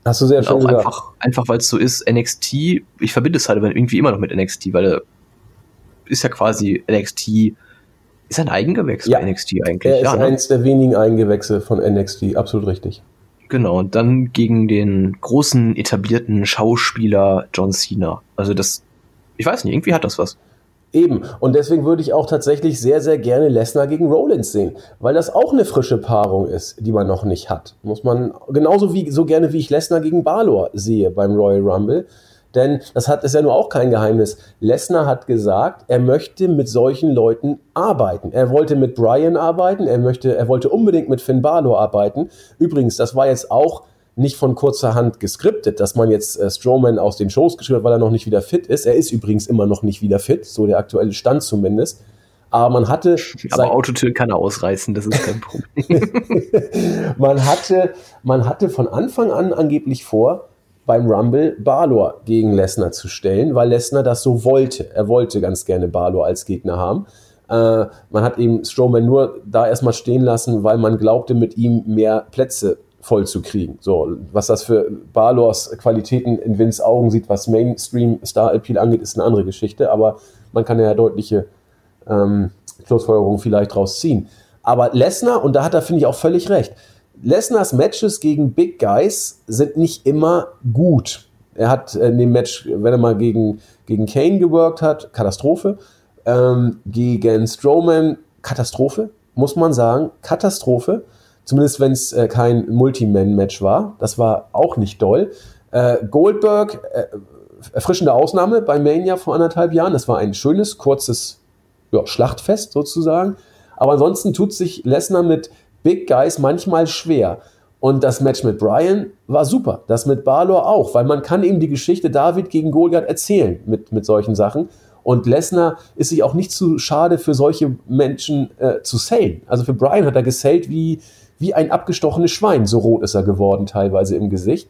Hast du sehr schön gesagt. Einfach, einfach weil es so ist, NXT, ich verbinde es halt irgendwie immer noch mit NXT, weil er ist ja quasi NXT, ist ein Eigengewächs ja. bei NXT eigentlich. Er ist ja, ne? eins der wenigen Eigengewächse von NXT, absolut richtig. Genau, und dann gegen den großen etablierten Schauspieler John Cena. Also das, ich weiß nicht, irgendwie hat das was. Eben. Und deswegen würde ich auch tatsächlich sehr, sehr gerne Lesnar gegen Rollins sehen, weil das auch eine frische Paarung ist, die man noch nicht hat. Muss man genauso wie so gerne wie ich Lesnar gegen Balor sehe beim Royal Rumble, denn das hat, ist ja nur auch kein Geheimnis. Lesnar hat gesagt, er möchte mit solchen Leuten arbeiten. Er wollte mit Brian arbeiten, er, möchte, er wollte unbedingt mit Finn Balor arbeiten. Übrigens, das war jetzt auch nicht von kurzer Hand geskriptet, dass man jetzt äh, Strowman aus den Shows geschrieben hat, weil er noch nicht wieder fit ist. Er ist übrigens immer noch nicht wieder fit, so der aktuelle Stand zumindest. Aber man hatte. Aber Autotür kann er ausreißen, das ist kein Problem. man, hatte, man hatte von Anfang an angeblich vor, beim Rumble Balor gegen Lesnar zu stellen, weil Lesnar das so wollte. Er wollte ganz gerne Balor als Gegner haben. Äh, man hat eben Strowman nur da erstmal stehen lassen, weil man glaubte, mit ihm mehr Plätze voll zu kriegen. So, was das für Balors Qualitäten in Vince Augen sieht, was Mainstream Star Appeal angeht, ist eine andere Geschichte, aber man kann ja deutliche ähm, Schlussfolgerungen vielleicht draus ziehen. Aber Lesnar, und da hat er, finde ich, auch völlig recht, Lesners Matches gegen Big Guys sind nicht immer gut. Er hat in dem Match, wenn er mal gegen, gegen Kane geworkt hat, Katastrophe. Ähm, gegen Strowman, Katastrophe, muss man sagen. Katastrophe. Zumindest wenn es äh, kein Multi-Man-Match war. Das war auch nicht doll. Äh, Goldberg, äh, erfrischende Ausnahme bei Mania vor anderthalb Jahren. Das war ein schönes, kurzes ja, Schlachtfest sozusagen. Aber ansonsten tut sich Lesnar mit Big Guys manchmal schwer. Und das Match mit Brian war super. Das mit Balor auch, weil man kann ihm die Geschichte David gegen Goliath erzählen mit, mit solchen Sachen. Und Lesnar ist sich auch nicht zu schade für solche Menschen äh, zu sellen. Also für Brian hat er gesellt wie, wie ein abgestochenes Schwein. So rot ist er geworden teilweise im Gesicht.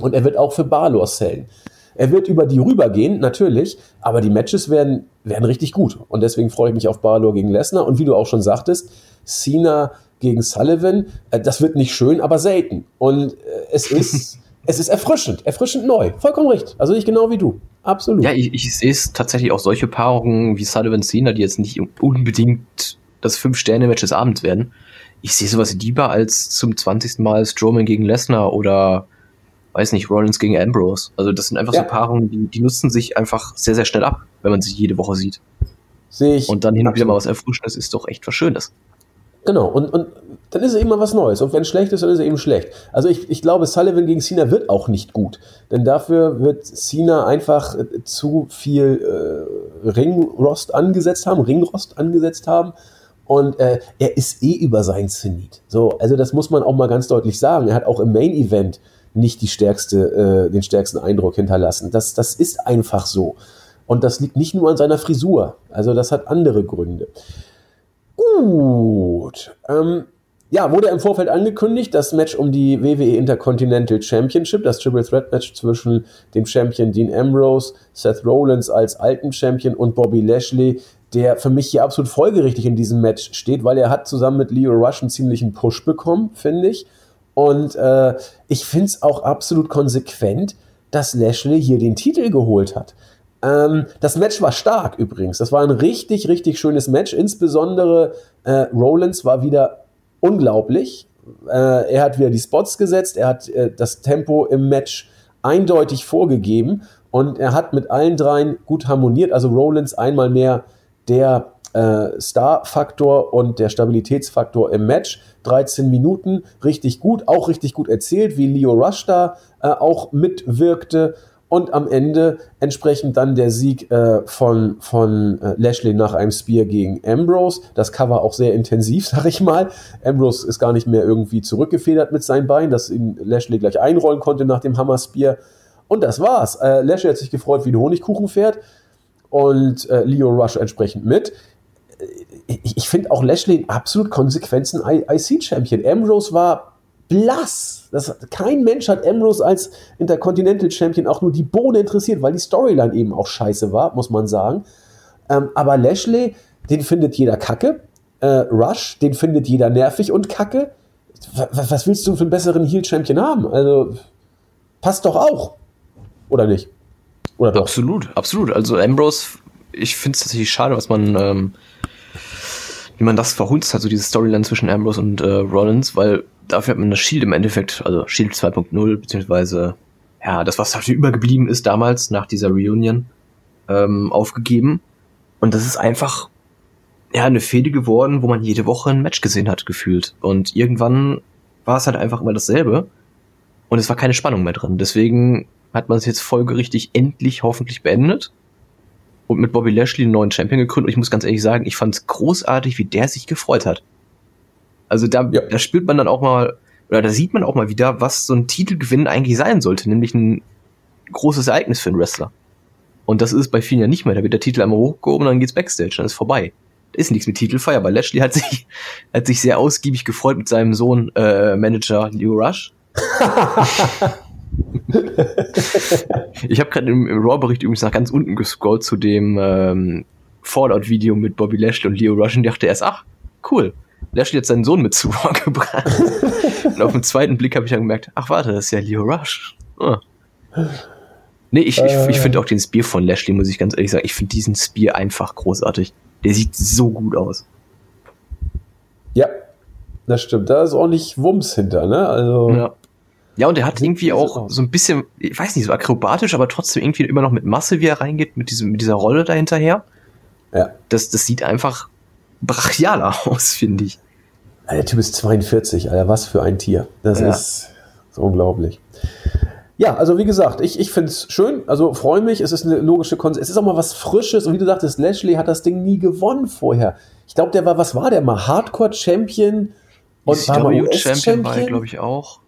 Und er wird auch für Balor sellen. Er wird über die rübergehen, natürlich, aber die Matches werden, werden richtig gut. Und deswegen freue ich mich auf Balor gegen Lesnar. Und wie du auch schon sagtest, Cena gegen Sullivan, äh, das wird nicht schön, aber selten. Und äh, es ist, es ist erfrischend, erfrischend neu. Vollkommen richtig. Also nicht genau wie du. Absolut. Ja, ich, ich sehe es tatsächlich auch solche Paarungen wie Sullivan Cena, die jetzt nicht unbedingt das Fünf-Sterne-Match des Abends werden. Ich sehe sowas lieber als zum 20. Mal Strowman gegen Lesnar oder weiß nicht, Rollins gegen Ambrose. Also das sind einfach ja. so Paarungen, die, die nutzen sich einfach sehr, sehr schnell ab, wenn man sie jede Woche sieht. Sehe ich. Und dann hin und wieder mal was Erfrischendes ist doch echt was Schönes. Genau, und, und dann ist es immer was Neues. Und wenn es schlecht ist, dann ist es eben schlecht. Also ich, ich glaube, Sullivan gegen Cena wird auch nicht gut. Denn dafür wird Cena einfach äh, zu viel äh, Ringrost angesetzt haben, Ringrost angesetzt haben. Und äh, er ist eh über sein Zenit. So, also das muss man auch mal ganz deutlich sagen. Er hat auch im Main Event nicht die stärkste, äh, den stärksten Eindruck hinterlassen. Das, das ist einfach so. Und das liegt nicht nur an seiner Frisur. Also das hat andere Gründe. Gut. Ähm, ja, wurde im Vorfeld angekündigt, das Match um die WWE Intercontinental Championship, das Triple Threat Match zwischen dem Champion Dean Ambrose, Seth Rollins als alten Champion und Bobby Lashley, der für mich hier absolut folgerichtig in diesem Match steht, weil er hat zusammen mit Leo Rush einen ziemlichen Push bekommen, finde ich. Und äh, ich finde es auch absolut konsequent, dass Lashley hier den Titel geholt hat. Ähm, das Match war stark übrigens. Das war ein richtig, richtig schönes Match. Insbesondere äh, Rollins war wieder unglaublich. Äh, er hat wieder die Spots gesetzt, er hat äh, das Tempo im Match eindeutig vorgegeben und er hat mit allen dreien gut harmoniert. Also Rollins einmal mehr der äh, Star-Faktor und der Stabilitätsfaktor im Match. 13 Minuten, richtig gut, auch richtig gut erzählt, wie Leo Rush da äh, auch mitwirkte und am Ende entsprechend dann der Sieg äh, von, von äh, Lashley nach einem Spear gegen Ambrose. Das Cover auch sehr intensiv, sag ich mal. Ambrose ist gar nicht mehr irgendwie zurückgefedert mit seinen Beinen, dass ihn Lashley gleich einrollen konnte nach dem Hammer Spear. Und das war's. Äh, Lashley hat sich gefreut wie ein Honigkuchenpferd und äh, Leo Rush entsprechend mit. Ich, ich finde auch Lashley absolut konsequenten IC-Champion. Ambrose war blass. Das, kein Mensch hat Ambrose als Intercontinental Champion auch nur die Bohne interessiert, weil die Storyline eben auch scheiße war, muss man sagen. Ähm, aber Lashley, den findet jeder kacke. Äh, Rush, den findet jeder nervig und kacke. Was, was willst du für einen besseren Heel-Champion haben? Also, passt doch auch. Oder nicht? Oder doch? Absolut, absolut. Also Ambrose, ich finde es tatsächlich schade, was man, ähm, wie man das verhunzt hat, so diese Storyline zwischen Ambrose und äh, Rollins, weil dafür hat man das Shield im Endeffekt, also Shield 2.0, beziehungsweise ja, das, was halt übergeblieben ist damals nach dieser Reunion, ähm, aufgegeben. Und das ist einfach ja eine Fehde geworden, wo man jede Woche ein Match gesehen hat, gefühlt. Und irgendwann war es halt einfach immer dasselbe. Und es war keine Spannung mehr drin. Deswegen hat man es jetzt folgerichtig endlich hoffentlich beendet. Und mit Bobby Lashley einen neuen Champion gekrönt. Und ich muss ganz ehrlich sagen, ich fand es großartig, wie der sich gefreut hat. Also da, ja. da spürt man dann auch mal, oder da sieht man auch mal wieder, was so ein Titelgewinn eigentlich sein sollte, nämlich ein großes Ereignis für einen Wrestler. Und das ist bei vielen ja nicht mehr. Da wird der Titel einmal hochgehoben, dann geht's Backstage, dann ist vorbei. Da ist nichts mit Titelfeier, aber Lashley hat sich, hat sich sehr ausgiebig gefreut mit seinem Sohn, äh, Manager Leo Rush. ich habe gerade im, im Raw-Bericht übrigens nach ganz unten gescrollt zu dem ähm, Fallout-Video mit Bobby Lashley und Leo Rush und dachte erst, ach, cool, Lashley hat seinen Sohn mit zu gebracht. und auf den zweiten Blick habe ich dann gemerkt, ach warte, das ist ja Leo Rush. Oh. Nee, ich, äh. ich, ich finde auch den Spear von Lashley, muss ich ganz ehrlich sagen, ich finde diesen Spear einfach großartig. Der sieht so gut aus. Ja, das stimmt. Da ist ordentlich Wumms hinter, ne? Also. Ja. Ja, und er hat irgendwie auch so ein bisschen, ich weiß nicht, so akrobatisch, aber trotzdem irgendwie immer noch mit Masse, wie er reingeht, mit, diesem, mit dieser Rolle dahinterher. Ja. Das, das sieht einfach brachialer aus, finde ich. Der Typ ist 42, Alter, was für ein Tier. Das ja. ist so unglaublich. Ja, also wie gesagt, ich, ich finde es schön, also freue mich, es ist eine logische Konsequenz. Es ist auch mal was Frisches und wie du sagtest, Lashley hat das Ding nie gewonnen vorher. Ich glaube, der war, was war der mal? Hardcore-Champion und war mal US-Champion, glaube ich auch.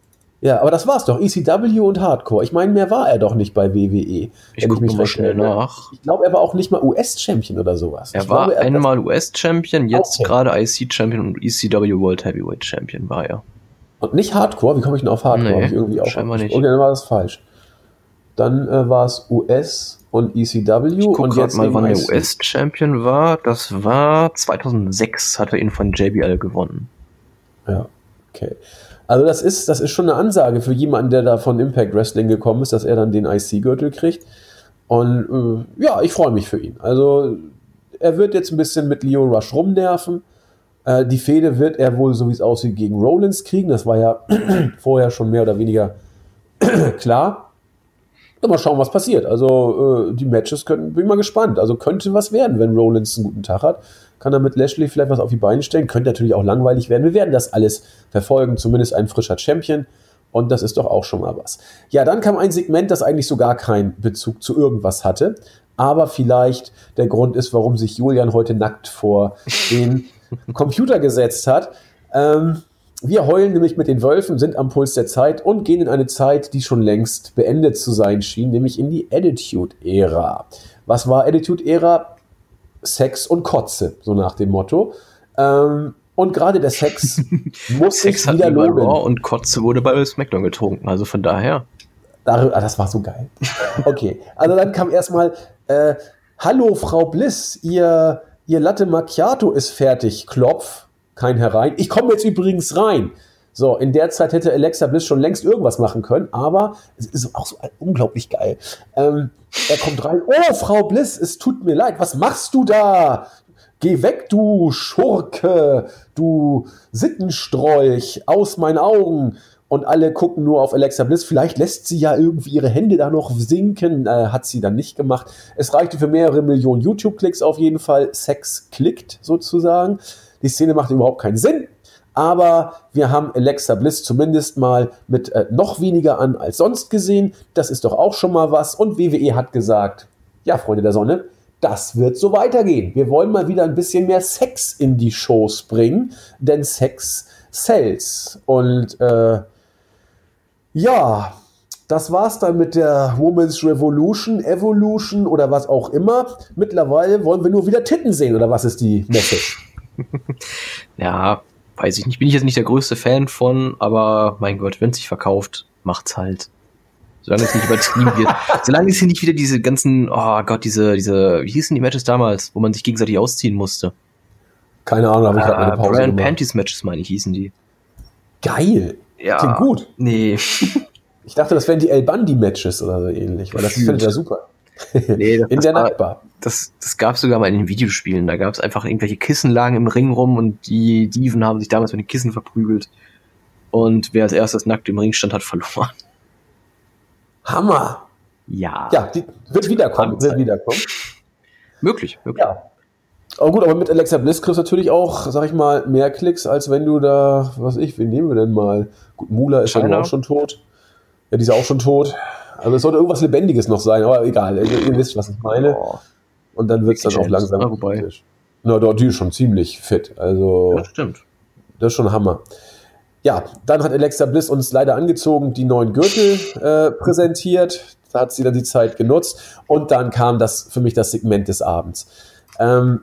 Ja, aber das war's doch. ECW und Hardcore. Ich meine, mehr war er doch nicht bei WWE. Ich gucke mal schnell nach. Ich glaube, er war auch nicht mal US-Champion oder sowas. Er ich war glaube, er einmal US-Champion, jetzt okay. gerade IC-Champion und ECW World Heavyweight Champion war er. Und nicht Hardcore? Wie komme ich denn auf Hardcore? Nee, ich irgendwie auch scheinbar nicht. Irgendwann war das falsch. Dann äh, war es US und ECW. Ich guck und grad jetzt mal, wann der. US-Champion war. Das war 2006, hat er ihn von JBL gewonnen. Ja, okay. Also das ist, das ist schon eine Ansage für jemanden, der da von Impact Wrestling gekommen ist, dass er dann den IC-Gürtel kriegt. Und äh, ja, ich freue mich für ihn. Also er wird jetzt ein bisschen mit Leo Rush rumnerven. Äh, die Fehde wird er wohl, so wie es aussieht, gegen Rollins kriegen. Das war ja vorher schon mehr oder weniger klar. Und mal schauen, was passiert. Also äh, die Matches können, bin mal gespannt. Also könnte was werden, wenn Rollins einen guten Tag hat. Kann er mit Lashley vielleicht was auf die Beine stellen. Könnte natürlich auch langweilig werden. Wir werden das alles verfolgen. Zumindest ein frischer Champion. Und das ist doch auch schon mal was. Ja, dann kam ein Segment, das eigentlich so gar keinen Bezug zu irgendwas hatte. Aber vielleicht der Grund ist, warum sich Julian heute nackt vor den Computer gesetzt hat. Ähm, wir heulen nämlich mit den Wölfen, sind am Puls der Zeit und gehen in eine Zeit, die schon längst beendet zu sein schien, nämlich in die Attitude-Ära. Was war Attitude-Ära? Sex und Kotze, so nach dem Motto. Ähm, und gerade der Sex muss Sex sich hat wieder über lohnen. Raw und Kotze wurde bei SmackDown getrunken. Also von daher. Darüber, ah, das war so geil. Okay, also dann kam erstmal, äh, hallo Frau Bliss, ihr, ihr Latte Macchiato ist fertig, Klopf, kein herein. Ich komme jetzt übrigens rein. So, in der Zeit hätte Alexa Bliss schon längst irgendwas machen können, aber es ist auch so unglaublich geil. Ähm, er kommt rein, oh Frau Bliss, es tut mir leid, was machst du da? Geh weg, du Schurke, du Sittenstrolch, aus meinen Augen. Und alle gucken nur auf Alexa Bliss. Vielleicht lässt sie ja irgendwie ihre Hände da noch sinken. Äh, hat sie dann nicht gemacht. Es reichte für mehrere Millionen YouTube-Klicks auf jeden Fall. Sex klickt sozusagen. Die Szene macht überhaupt keinen Sinn. Aber wir haben Alexa Bliss zumindest mal mit äh, noch weniger an als sonst gesehen. Das ist doch auch schon mal was. Und WWE hat gesagt, ja, Freunde der Sonne, das wird so weitergehen. Wir wollen mal wieder ein bisschen mehr Sex in die Shows bringen, denn Sex sells. Und äh, ja, das war's dann mit der Women's Revolution, Evolution oder was auch immer. Mittlerweile wollen wir nur wieder Titten sehen, oder was ist die Message? Ja, weiß ich nicht. Bin ich jetzt nicht der größte Fan von, aber mein Gott, wenn es sich verkauft, macht's halt. Solange es nicht übertrieben wird. Solange es hier nicht wieder diese ganzen, oh Gott, diese, diese, wie hießen die Matches damals, wo man sich gegenseitig ausziehen musste? Keine Ahnung, habe ich gerade Äh, eine Pause Brian. Panties Matches, meine ich, hießen die. Geil. Ja. Klingt gut. Nee. Ich dachte, das wären die El Bandi Matches oder so ähnlich, weil das findet er super. Nee, das in der war- Nachtbar. Das, das gab es sogar mal in den Videospielen. Da gab es einfach irgendwelche Kissen lagen im Ring rum und die Dieven haben sich damals mit den Kissen verprügelt. Und wer als erstes nackt im Ring stand, hat verloren. Hammer. Ja. Ja, die wird wiederkommen, wird wiederkommen. Möglich, möglich. Ja. Aber gut, aber mit Alexa Bliss kriegst du natürlich auch, sag ich mal, mehr Klicks, als wenn du da, was ich, wen nehmen wir denn mal? Gut, Mula ist ja auch schon tot. Ja, die ist auch schon tot. Also es sollte irgendwas Lebendiges noch sein, aber egal, ihr, ihr wisst, was ich meine. Oh, Und dann wird es dann auch langsam. Ah, kritisch. Na, dort die ist schon ziemlich fit. Also, das stimmt. das ist schon Hammer. Ja, dann hat Alexa Bliss uns leider angezogen, die neuen Gürtel äh, präsentiert. Da hat sie dann die Zeit genutzt. Und dann kam das für mich das Segment des Abends. Ähm,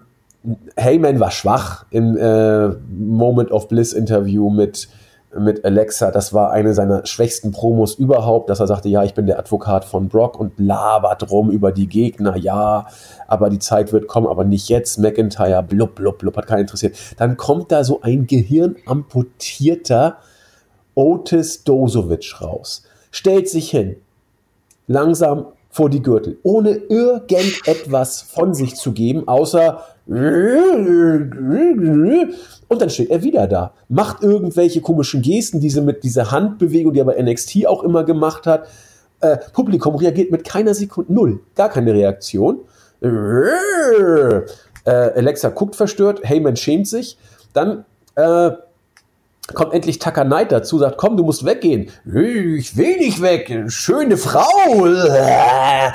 Heyman war schwach im äh, Moment of Bliss Interview mit, mit Alexa. Das war eine seiner schwächsten Promos überhaupt, dass er sagte, ja, ich bin der Advokat von Brock und labert rum über die Gegner. Ja, aber die Zeit wird kommen, aber nicht jetzt. McIntyre, blub, blub, blub, hat keinen interessiert. Dann kommt da so ein gehirnamputierter Otis Dosovic raus, stellt sich hin, langsam vor die Gürtel, ohne irgendetwas von sich zu geben, außer und dann steht er wieder da, macht irgendwelche komischen Gesten, diese mit dieser Handbewegung, die er bei NXT auch immer gemacht hat. Äh, Publikum reagiert mit keiner Sekunde, null, gar keine Reaktion. Äh, Alexa guckt verstört, Heyman schämt sich, dann äh, kommt endlich Tucker Knight dazu, sagt, komm, du musst weggehen. Ich will nicht weg, schöne Frau.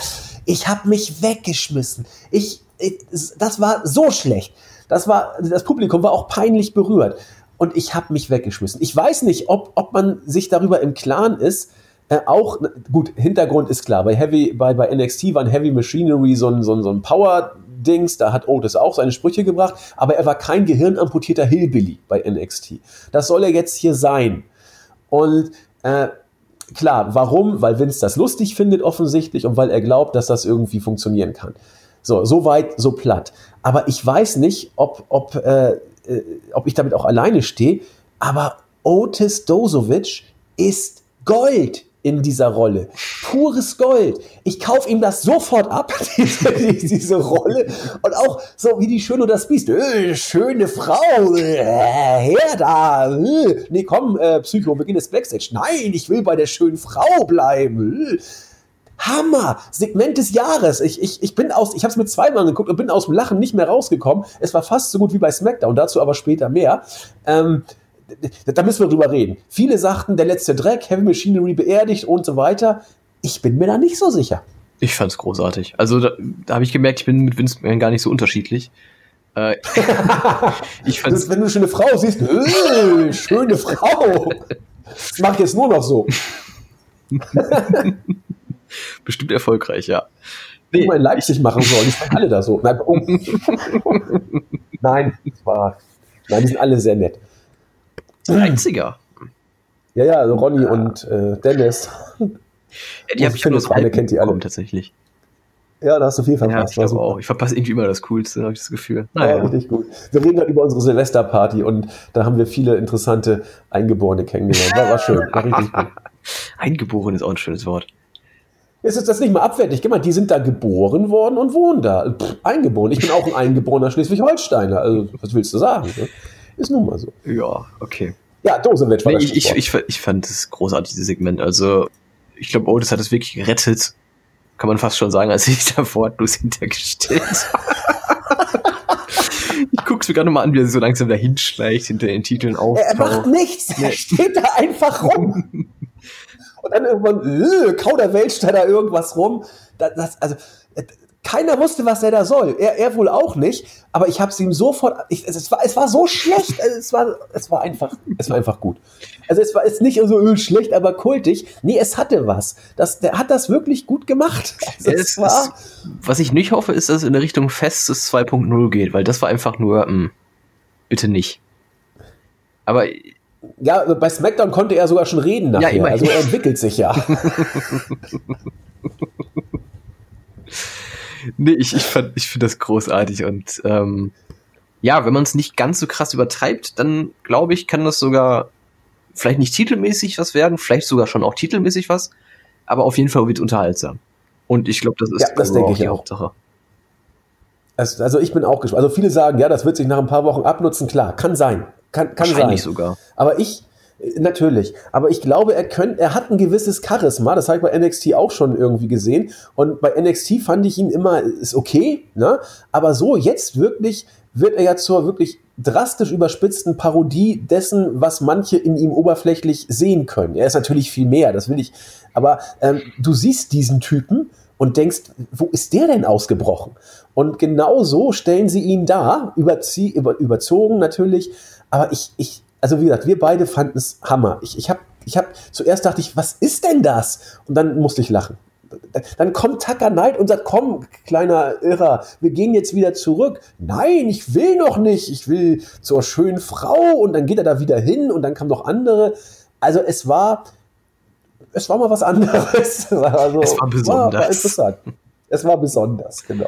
Ich habe mich weggeschmissen. Ich, ich, das war so schlecht. Das war, das Publikum war auch peinlich berührt. Und ich habe mich weggeschmissen. Ich weiß nicht, ob, ob man sich darüber im Klaren ist, äh, auch, gut, Hintergrund ist klar. Bei Heavy, bei, bei NXT war ein Heavy Machinery so ein, so ein, so ein Power-Dings, da hat Otis auch seine Sprüche gebracht, aber er war kein gehirnamputierter Hillbilly bei NXT. Das soll er jetzt hier sein. Und äh, klar, warum? Weil Vince das lustig findet offensichtlich und weil er glaubt, dass das irgendwie funktionieren kann. So, so weit, so platt. Aber ich weiß nicht, ob, ob, äh, äh, ob ich damit auch alleine stehe, aber Otis Dozovic ist Gold in dieser Rolle. Pures Gold. Ich kaufe ihm das sofort ab, diese, diese, Rolle. Und auch so wie die Schöne und das Biest. Äh, schöne Frau, äh, her da. Äh. Nee, komm, äh, Psycho, wir gehen jetzt Backstage. Nein, ich will bei der schönen Frau bleiben. Äh. Hammer! Segment des Jahres. Ich, ich, ich bin aus, ich habe es mir zweimal geguckt und bin aus dem Lachen nicht mehr rausgekommen. Es war fast so gut wie bei SmackDown, dazu aber später mehr. Ähm, da müssen wir drüber reden. Viele sagten, der letzte Dreck, Heavy Machinery beerdigt und so weiter. Ich bin mir da nicht so sicher. Ich fand's großartig. Also da, da habe ich gemerkt, ich bin mit Vince McMahon gar nicht so unterschiedlich. Äh, ich fand's wenn du eine schöne Frau siehst, äh, schöne Frau. Das mache ich jetzt nur noch so. Bestimmt erfolgreich, ja. Nee, ich mal in Leipzig machen sollen. Ich alle da so. Nein, oh. Nein, war, nein, die sind alle sehr nett. Einziger. Ja, ja, also Ronny ja. und äh, Dennis. Ja, die habe ich nur so alle kennt die alle tatsächlich. Ja, da hast du viel verpasst. Ja, ich auch. Ich verpasse irgendwie immer das Coolste, habe ich das Gefühl. Naja. Ja, richtig gut. Wir reden gerade über unsere Silvesterparty und da haben wir viele interessante Eingeborene kennengelernt. War, war schön. War richtig gut. Eingeboren ist auch ein schönes Wort. Jetzt ist das nicht mal abwertig. Guck mal, die sind da geboren worden und wohnen da. Pff, eingeboren. Ich bin auch ein eingeborener Schleswig-Holsteiner. Also, was willst du sagen? Ne? Ist nun mal so. Ja, okay. Ja, Dosenwitsch war nee, ich, ich, ich, ich fand es großartig, dieses Segment. Also, ich glaube, Otis hat es wirklich gerettet. Kann man fast schon sagen, als ich davor bloß hintergestellt Ich guck's mir gerade mal an, wie er so langsam dahin schleicht, hinter den Titeln auf. Er macht nichts, er steht da einfach rum. Und dann irgendwann, äh, Kauderwelsch da irgendwas rum. Das, das, also, keiner wusste, was er da soll. Er, er wohl auch nicht. Aber ich habe es ihm sofort. Ich, es, war, es war so schlecht. Es war, es war einfach, es war einfach gut. Also es war jetzt nicht so öh, schlecht, aber kultig. Nee, es hatte was. Das, der hat das wirklich gut gemacht. Also es war, ist, was ich nicht hoffe, ist, dass es in der Richtung Festes 2.0 geht, weil das war einfach nur, mh, hm, bitte nicht. Aber ja, bei SmackDown konnte er sogar schon reden nachher. Ja, also er entwickelt sich ja. nee, ich, ich, ich finde das großartig und ähm, ja, wenn man es nicht ganz so krass übertreibt, dann glaube ich, kann das sogar vielleicht nicht titelmäßig was werden, vielleicht sogar schon auch titelmäßig was, aber auf jeden Fall wird unterhaltsam. Und ich glaube, das ist ja, das denke ich die auch. Hauptsache. Also ich bin auch gespannt. Also viele sagen, ja, das wird sich nach ein paar Wochen abnutzen. Klar, kann sein. Kann, kann Wahrscheinlich sein. sogar. Aber ich, Natürlich, aber ich glaube, er könnte, er hat ein gewisses Charisma, das habe ich bei NXT auch schon irgendwie gesehen. Und bei NXT fand ich ihn immer, ist okay, ne? Aber so jetzt wirklich wird er ja zur wirklich drastisch überspitzten Parodie dessen, was manche in ihm oberflächlich sehen können. Er ist natürlich viel mehr, das will ich. Aber ähm, du siehst diesen Typen und denkst, wo ist der denn ausgebrochen? Und genau so stellen sie ihn da, überzie über, überzogen natürlich. Aber ich, ich, also wie gesagt, wir beide fanden es Hammer. Ich, ich habe ich hab, zuerst dachte ich, was ist denn das? Und dann musste ich lachen. Dann kommt Tucker Knight und sagt, komm, kleiner Irrer, wir gehen jetzt wieder zurück. Nein, ich will noch nicht. Ich will zur schönen Frau. Und dann geht er da wieder hin und dann kamen noch andere. Also es war, es war mal was anderes. Also, es war besonders. War, war interessant. Es war besonders, genau.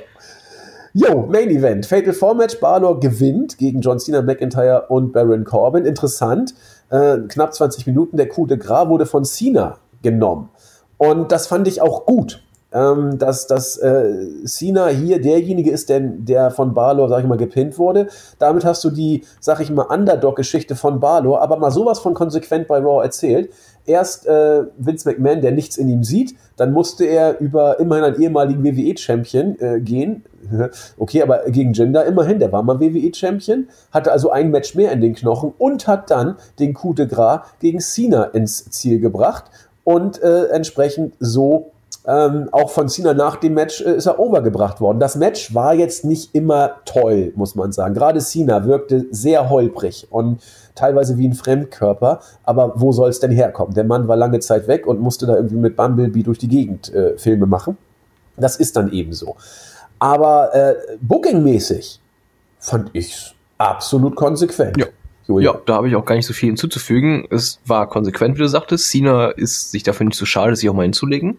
Jo, Main Event. Fatal Four Match. Balor gewinnt gegen John Cena, McIntyre und Baron Corbin. Interessant. Äh, knapp 20 Minuten. Der Coup de Gras wurde von Cena genommen. Und das fand ich auch gut. Ähm, dass, dass äh, Cena hier derjenige ist, der, der von Balor, sag ich mal, gepinnt wurde. Damit hast du die, sag ich mal, Underdog-Geschichte von Balor, aber mal sowas von konsequent bei Raw erzählt erst äh, Vince McMahon, der nichts in ihm sieht, dann musste er über immerhin einen ehemaligen WWE-Champion äh, gehen. okay, aber gegen Jinder immerhin, der war mal WWE-Champion, hatte also ein Match mehr in den Knochen und hat dann den Coup de Gras gegen Cena ins Ziel gebracht und äh, entsprechend so ähm, auch von Cena nach dem Match äh, ist er overgebracht worden. Das Match war jetzt nicht immer toll, muss man sagen. Gerade Cena wirkte sehr holprig und teilweise wie ein Fremdkörper. Aber wo soll es denn herkommen? Der Mann war lange Zeit weg und musste da irgendwie mit Bumblebee durch die Gegend äh, Filme machen. Das ist dann eben so. Aber äh, bookingmäßig fand ich's absolut konsequent. Ja. Julia. Ja, da habe ich auch gar nicht so viel hinzuzufügen. Es war konsequent, wie du sagtest. Cena ist sich dafür nicht so schade, sich auch mal hinzulegen.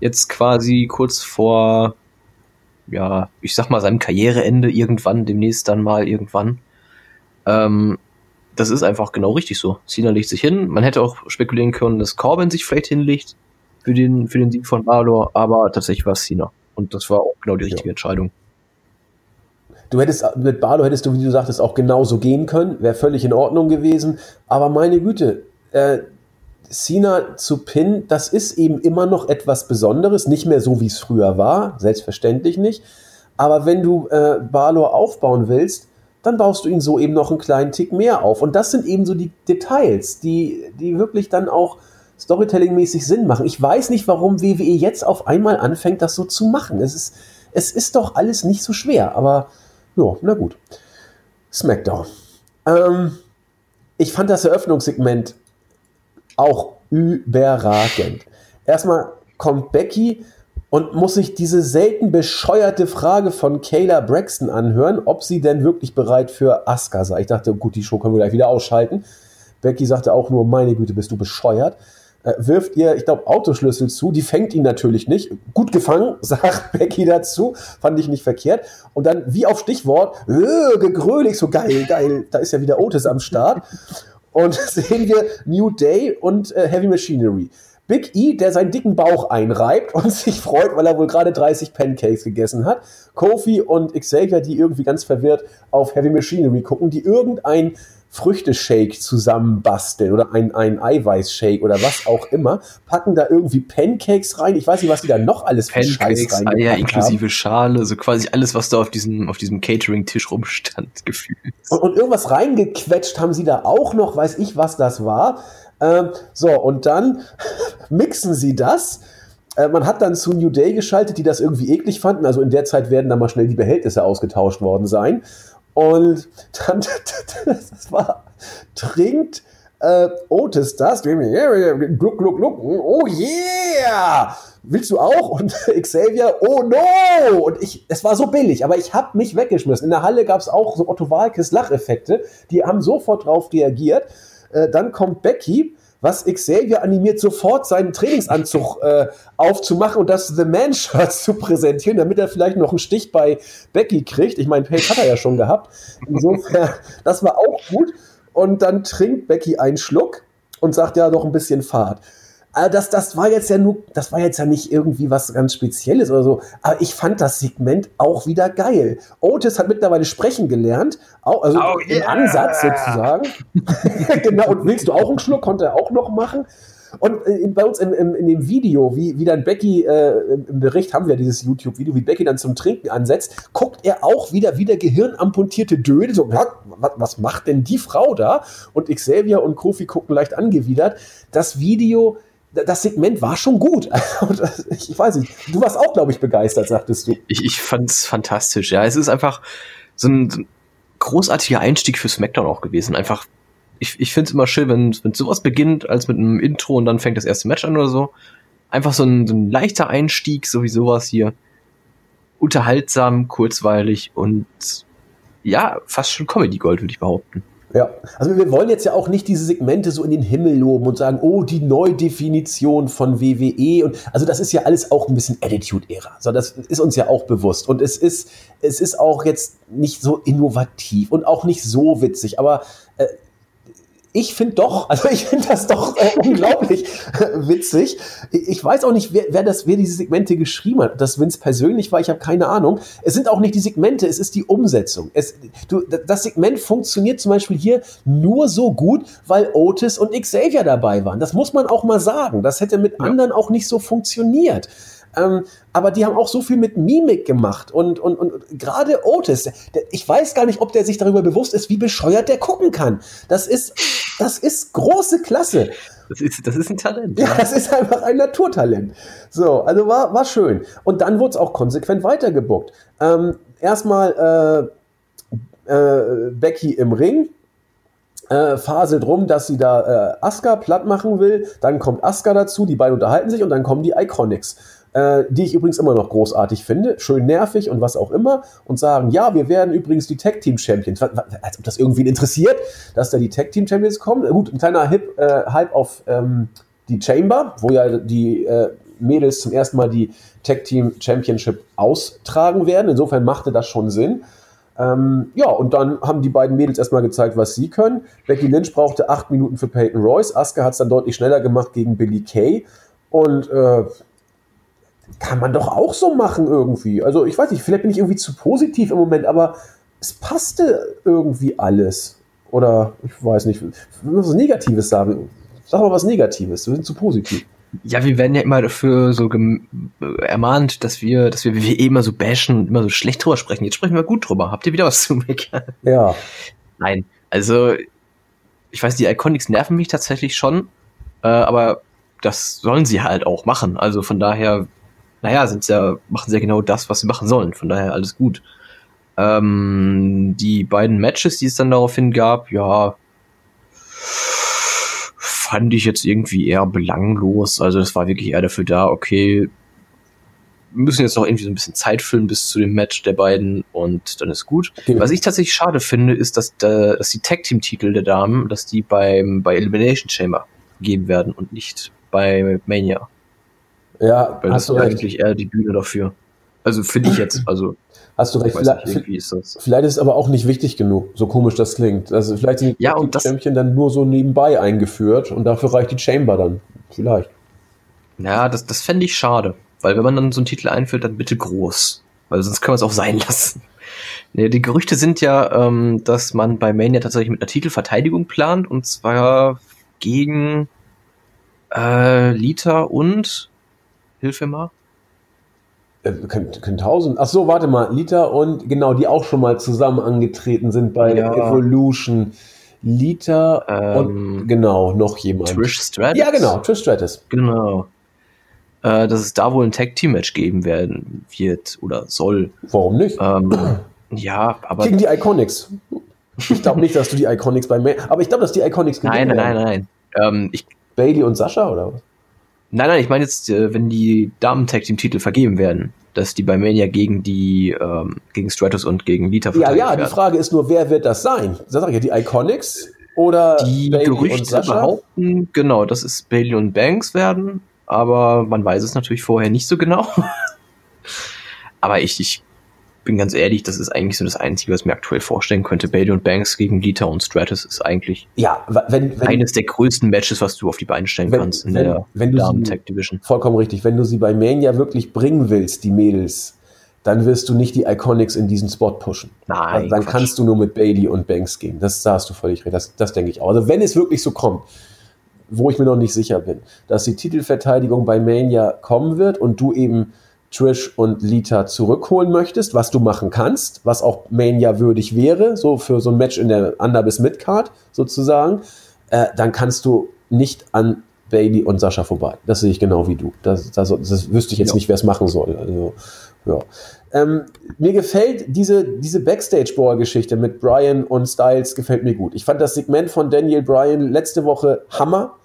Jetzt quasi kurz vor, ja, ich sag mal, seinem Karriereende irgendwann, demnächst dann mal irgendwann. Ähm, das ist einfach genau richtig so. Cena legt sich hin. Man hätte auch spekulieren können, dass Corbin sich vielleicht hinlegt für den, für den Sieg von Balor, aber tatsächlich war es Cena. Und das war auch genau die richtige ja. Entscheidung. Du hättest mit Barlow hättest du, wie du sagtest, auch genauso gehen können, wäre völlig in Ordnung gewesen. Aber meine Güte, äh, Cena zu Pin, das ist eben immer noch etwas Besonderes, nicht mehr so wie es früher war, selbstverständlich nicht. Aber wenn du äh, Balor aufbauen willst, dann baust du ihn so eben noch einen kleinen Tick mehr auf. Und das sind eben so die Details, die, die wirklich dann auch Storytelling-mäßig Sinn machen. Ich weiß nicht, warum WWE jetzt auf einmal anfängt, das so zu machen. Es ist, es ist doch alles nicht so schwer, aber ja, na gut. SmackDown. Ähm, ich fand das Eröffnungssegment auch überragend. Erstmal kommt Becky und muss sich diese selten bescheuerte Frage von Kayla Braxton anhören, ob sie denn wirklich bereit für Asuka sei. Ich dachte, gut, die Show können wir gleich wieder ausschalten. Becky sagte auch nur, meine Güte, bist du bescheuert äh, wirft ihr, ich glaube, Autoschlüssel zu. Die fängt ihn natürlich nicht. Gut gefangen, sagt Becky dazu. Fand ich nicht verkehrt. Und dann, wie auf Stichwort, äh, gegrölig, so geil, geil. Da ist ja wieder Otis am Start. Und sehen wir New Day und äh, Heavy Machinery. Big E, der seinen dicken Bauch einreibt und sich freut, weil er wohl gerade 30 Pancakes gegessen hat. Kofi und Xavier, die irgendwie ganz verwirrt auf Heavy Machinery gucken, die irgendein Früchteshake zusammenbasteln oder ein, ein Eiweißshake oder was auch immer, packen da irgendwie Pancakes rein. Ich weiß nicht, was die da noch alles für Pancakes, Scheiß rein Eier inklusive haben. Schale, so quasi alles, was da auf diesem, auf diesem Catering-Tisch rumstand, gefühlt. Und, und, irgendwas reingequetscht haben sie da auch noch, weiß ich, was das war. Ähm, so, und dann mixen sie das äh, man hat dann zu New Day geschaltet, die das irgendwie eklig fanden. Also in der Zeit werden da mal schnell die Behältnisse ausgetauscht worden sein. Und dann, das war, trinkt äh, Otis das, gluck, gluck, gluck, oh yeah! Willst du auch? Und Xavier, oh no! Und ich, es war so billig, aber ich habe mich weggeschmissen. In der Halle gab es auch so Otto Walkes Lacheffekte, die haben sofort drauf reagiert. Äh, dann kommt Becky, was Xavier animiert, sofort seinen Trainingsanzug äh, aufzumachen und das The Man-Shirt zu präsentieren, damit er vielleicht noch einen Stich bei Becky kriegt. Ich meine, Paige hat er ja schon gehabt. Insofern, das war auch gut. Und dann trinkt Becky einen Schluck und sagt ja doch ein bisschen Fahrt. Also das, das war jetzt ja nur, das war jetzt ja nicht irgendwie was ganz Spezielles oder so. Aber ich fand das Segment auch wieder geil. Otis hat mittlerweile sprechen gelernt, auch, also oh, im yeah. Ansatz sozusagen. genau, und willst du auch einen Schluck? Konnte er auch noch machen. Und äh, bei uns im, im, in dem Video, wie, wie dann Becky, äh, im Bericht haben wir dieses YouTube-Video, wie Becky dann zum Trinken ansetzt, guckt er auch wieder wie der gehirnamputierte Dödel, so, was, was macht denn die Frau da? Und Xavier und Kofi gucken leicht angewidert. Das Video das Segment war schon gut. Ich weiß nicht. Du warst auch, glaube ich, begeistert, sagtest du. Ich, ich fand es fantastisch. Ja, es ist einfach so ein, so ein großartiger Einstieg für SmackDown auch gewesen. Einfach, ich, ich finde es immer schön, wenn, wenn sowas beginnt, als mit einem Intro und dann fängt das erste Match an oder so. Einfach so ein, so ein leichter Einstieg, so wie sowas hier. Unterhaltsam, kurzweilig und ja, fast schon Comedy Gold, würde ich behaupten. Ja, also wir wollen jetzt ja auch nicht diese Segmente so in den Himmel loben und sagen, oh, die Neudefinition von WWE und also das ist ja alles auch ein bisschen Attitude-Ära. So, das ist uns ja auch bewusst. Und es ist es ist auch jetzt nicht so innovativ und auch nicht so witzig, aber ich finde doch, also ich finde das doch äh, unglaublich äh, witzig. Ich weiß auch nicht, wer, wer, das, wer diese Segmente geschrieben hat. Das Vince persönlich war, ich habe keine Ahnung. Es sind auch nicht die Segmente, es ist die Umsetzung. Es, du, das Segment funktioniert zum Beispiel hier nur so gut, weil Otis und Xavier dabei waren. Das muss man auch mal sagen. Das hätte mit ja. anderen auch nicht so funktioniert. Ähm, aber die haben auch so viel mit Mimik gemacht und, und, und gerade Otis, der, ich weiß gar nicht, ob der sich darüber bewusst ist, wie bescheuert der gucken kann. Das ist, das ist große Klasse. Das ist, das ist ein Talent. Ja, das ist einfach ein Naturtalent. So, also war, war schön. Und dann wurde es auch konsequent weitergebuckt. Ähm, erstmal äh, äh, Becky im Ring, äh, faselt rum, dass sie da äh, Asuka platt machen will. Dann kommt Asuka dazu, die beiden unterhalten sich und dann kommen die Iconics. Äh, die ich übrigens immer noch großartig finde, schön nervig und was auch immer, und sagen, ja, wir werden übrigens die Tag Team Champions, als ob das irgendwie interessiert, dass da die Tag Team Champions kommen. Gut, ein kleiner Hip, äh, Hype auf ähm, die Chamber, wo ja die äh, Mädels zum ersten Mal die Tag Team Championship austragen werden. Insofern machte das schon Sinn. Ähm, ja, und dann haben die beiden Mädels erstmal gezeigt, was sie können. Becky Lynch brauchte acht Minuten für Peyton Royce. Asuka hat es dann deutlich schneller gemacht gegen Billy Kay. Und äh, kann man doch auch so machen irgendwie. Also ich weiß nicht, vielleicht bin ich irgendwie zu positiv im Moment, aber es passte irgendwie alles. Oder ich weiß nicht, was Negatives sagen. Sag mal was Negatives, wir sind zu positiv. Ja, wir werden ja immer dafür so ermahnt, dass wir, dass wir WWE immer so bashen und immer so schlecht drüber sprechen. Jetzt sprechen wir gut drüber. Habt ihr wieder was zu meckern? Ja. Nein, also ich weiß, die Iconics nerven mich tatsächlich schon, äh, aber das sollen sie halt auch machen. Also von daher, naja, sind ja, machen sie ja genau das, was sie machen sollen. Von daher alles gut. Ähm, die beiden Matches, die es dann daraufhin gab, ja, fand ich jetzt irgendwie eher belanglos. Also das war wirklich eher dafür da, okay, wir müssen jetzt noch irgendwie so ein bisschen Zeit füllen bis zu dem Match der beiden und dann ist gut. Okay. Was ich tatsächlich schade finde, ist, dass, da, dass die Tag Team Titel der Damen, dass die beim bei Elimination Chamber geben werden und nicht bei Mania. Ja, weil das ist eigentlich eher die Bühne dafür. Also finde ich jetzt, also Hast du recht. Vielleicht, nicht, ist das. vielleicht ist es aber auch nicht wichtig genug, so komisch das klingt. Also vielleicht sind ja, die Champion dann nur so nebenbei eingeführt und dafür reicht die Chamber dann. Vielleicht. Ja, das, das fände ich schade. Weil wenn man dann so einen Titel einführt, dann bitte groß. Weil sonst können wir es auch sein lassen. Nee, die Gerüchte sind ja, ähm, dass man bei Mania tatsächlich mit einer Titelverteidigung plant und zwar gegen äh, Lita und Hilfe mal. Äh, können, können tausend. Ach so, warte mal, Lita und genau, die auch schon mal zusammen angetreten sind bei ja. Evolution. Lita ähm, und genau, noch jemand. Trish Stratus? Ja, genau, Trish Stratus. Genau. Äh, dass es da wohl ein Tag-Team-Match geben werden wird oder soll. Warum nicht? Ähm, ja, aber. Gegen die Iconics. Ich glaube nicht, dass du die Iconics bei mir. Aber ich glaube, dass die Iconics Nein, nein, nein, nein, nein. Ähm, ich, Bailey und Sascha oder was? Nein, nein, ich meine jetzt, äh, wenn die Damen-Tag-Team-Titel vergeben werden, dass die bei Mania gegen die, ähm, gegen Stratus und gegen Lita verteidigt Ja, ja, werden. die Frage ist nur, wer wird das sein? Sag ich ja, die Iconics oder die Bailey Gerüchte behaupten, genau, dass es Bailey und Banks werden, aber man weiß es natürlich vorher nicht so genau. aber ich, ich bin ganz ehrlich, das ist eigentlich so das Einzige, was ich mir aktuell vorstellen könnte. Bailey und Banks gegen Lita und Stratus ist eigentlich ja, wenn, wenn, eines der größten Matches, was du auf die Beine stellen wenn, kannst in der Damen Tag Division. Vollkommen richtig. Wenn du sie bei Mania wirklich bringen willst, die Mädels, dann wirst du nicht die Iconics in diesen Spot pushen. Nein. Also dann Quatsch. kannst du nur mit Bailey und Banks gehen. Das da hast du völlig recht. Das, das denke ich auch. Also wenn es wirklich so kommt, wo ich mir noch nicht sicher bin, dass die Titelverteidigung bei Mania kommen wird und du eben Trish und Lita zurückholen möchtest, was du machen kannst, was auch Mania würdig wäre, so für so ein Match in der Under- bis Midcard sozusagen, äh, dann kannst du nicht an Bailey und Sascha vorbei. Das sehe ich genau wie du. Das, das, das wüsste ich jetzt ja. nicht, wer es machen soll. Also, ja. Ähm, mir gefällt diese, diese Backstage-Board-Geschichte mit Brian und Styles gefällt mir gut. Ich fand das Segment von Daniel Bryan letzte Woche Hammer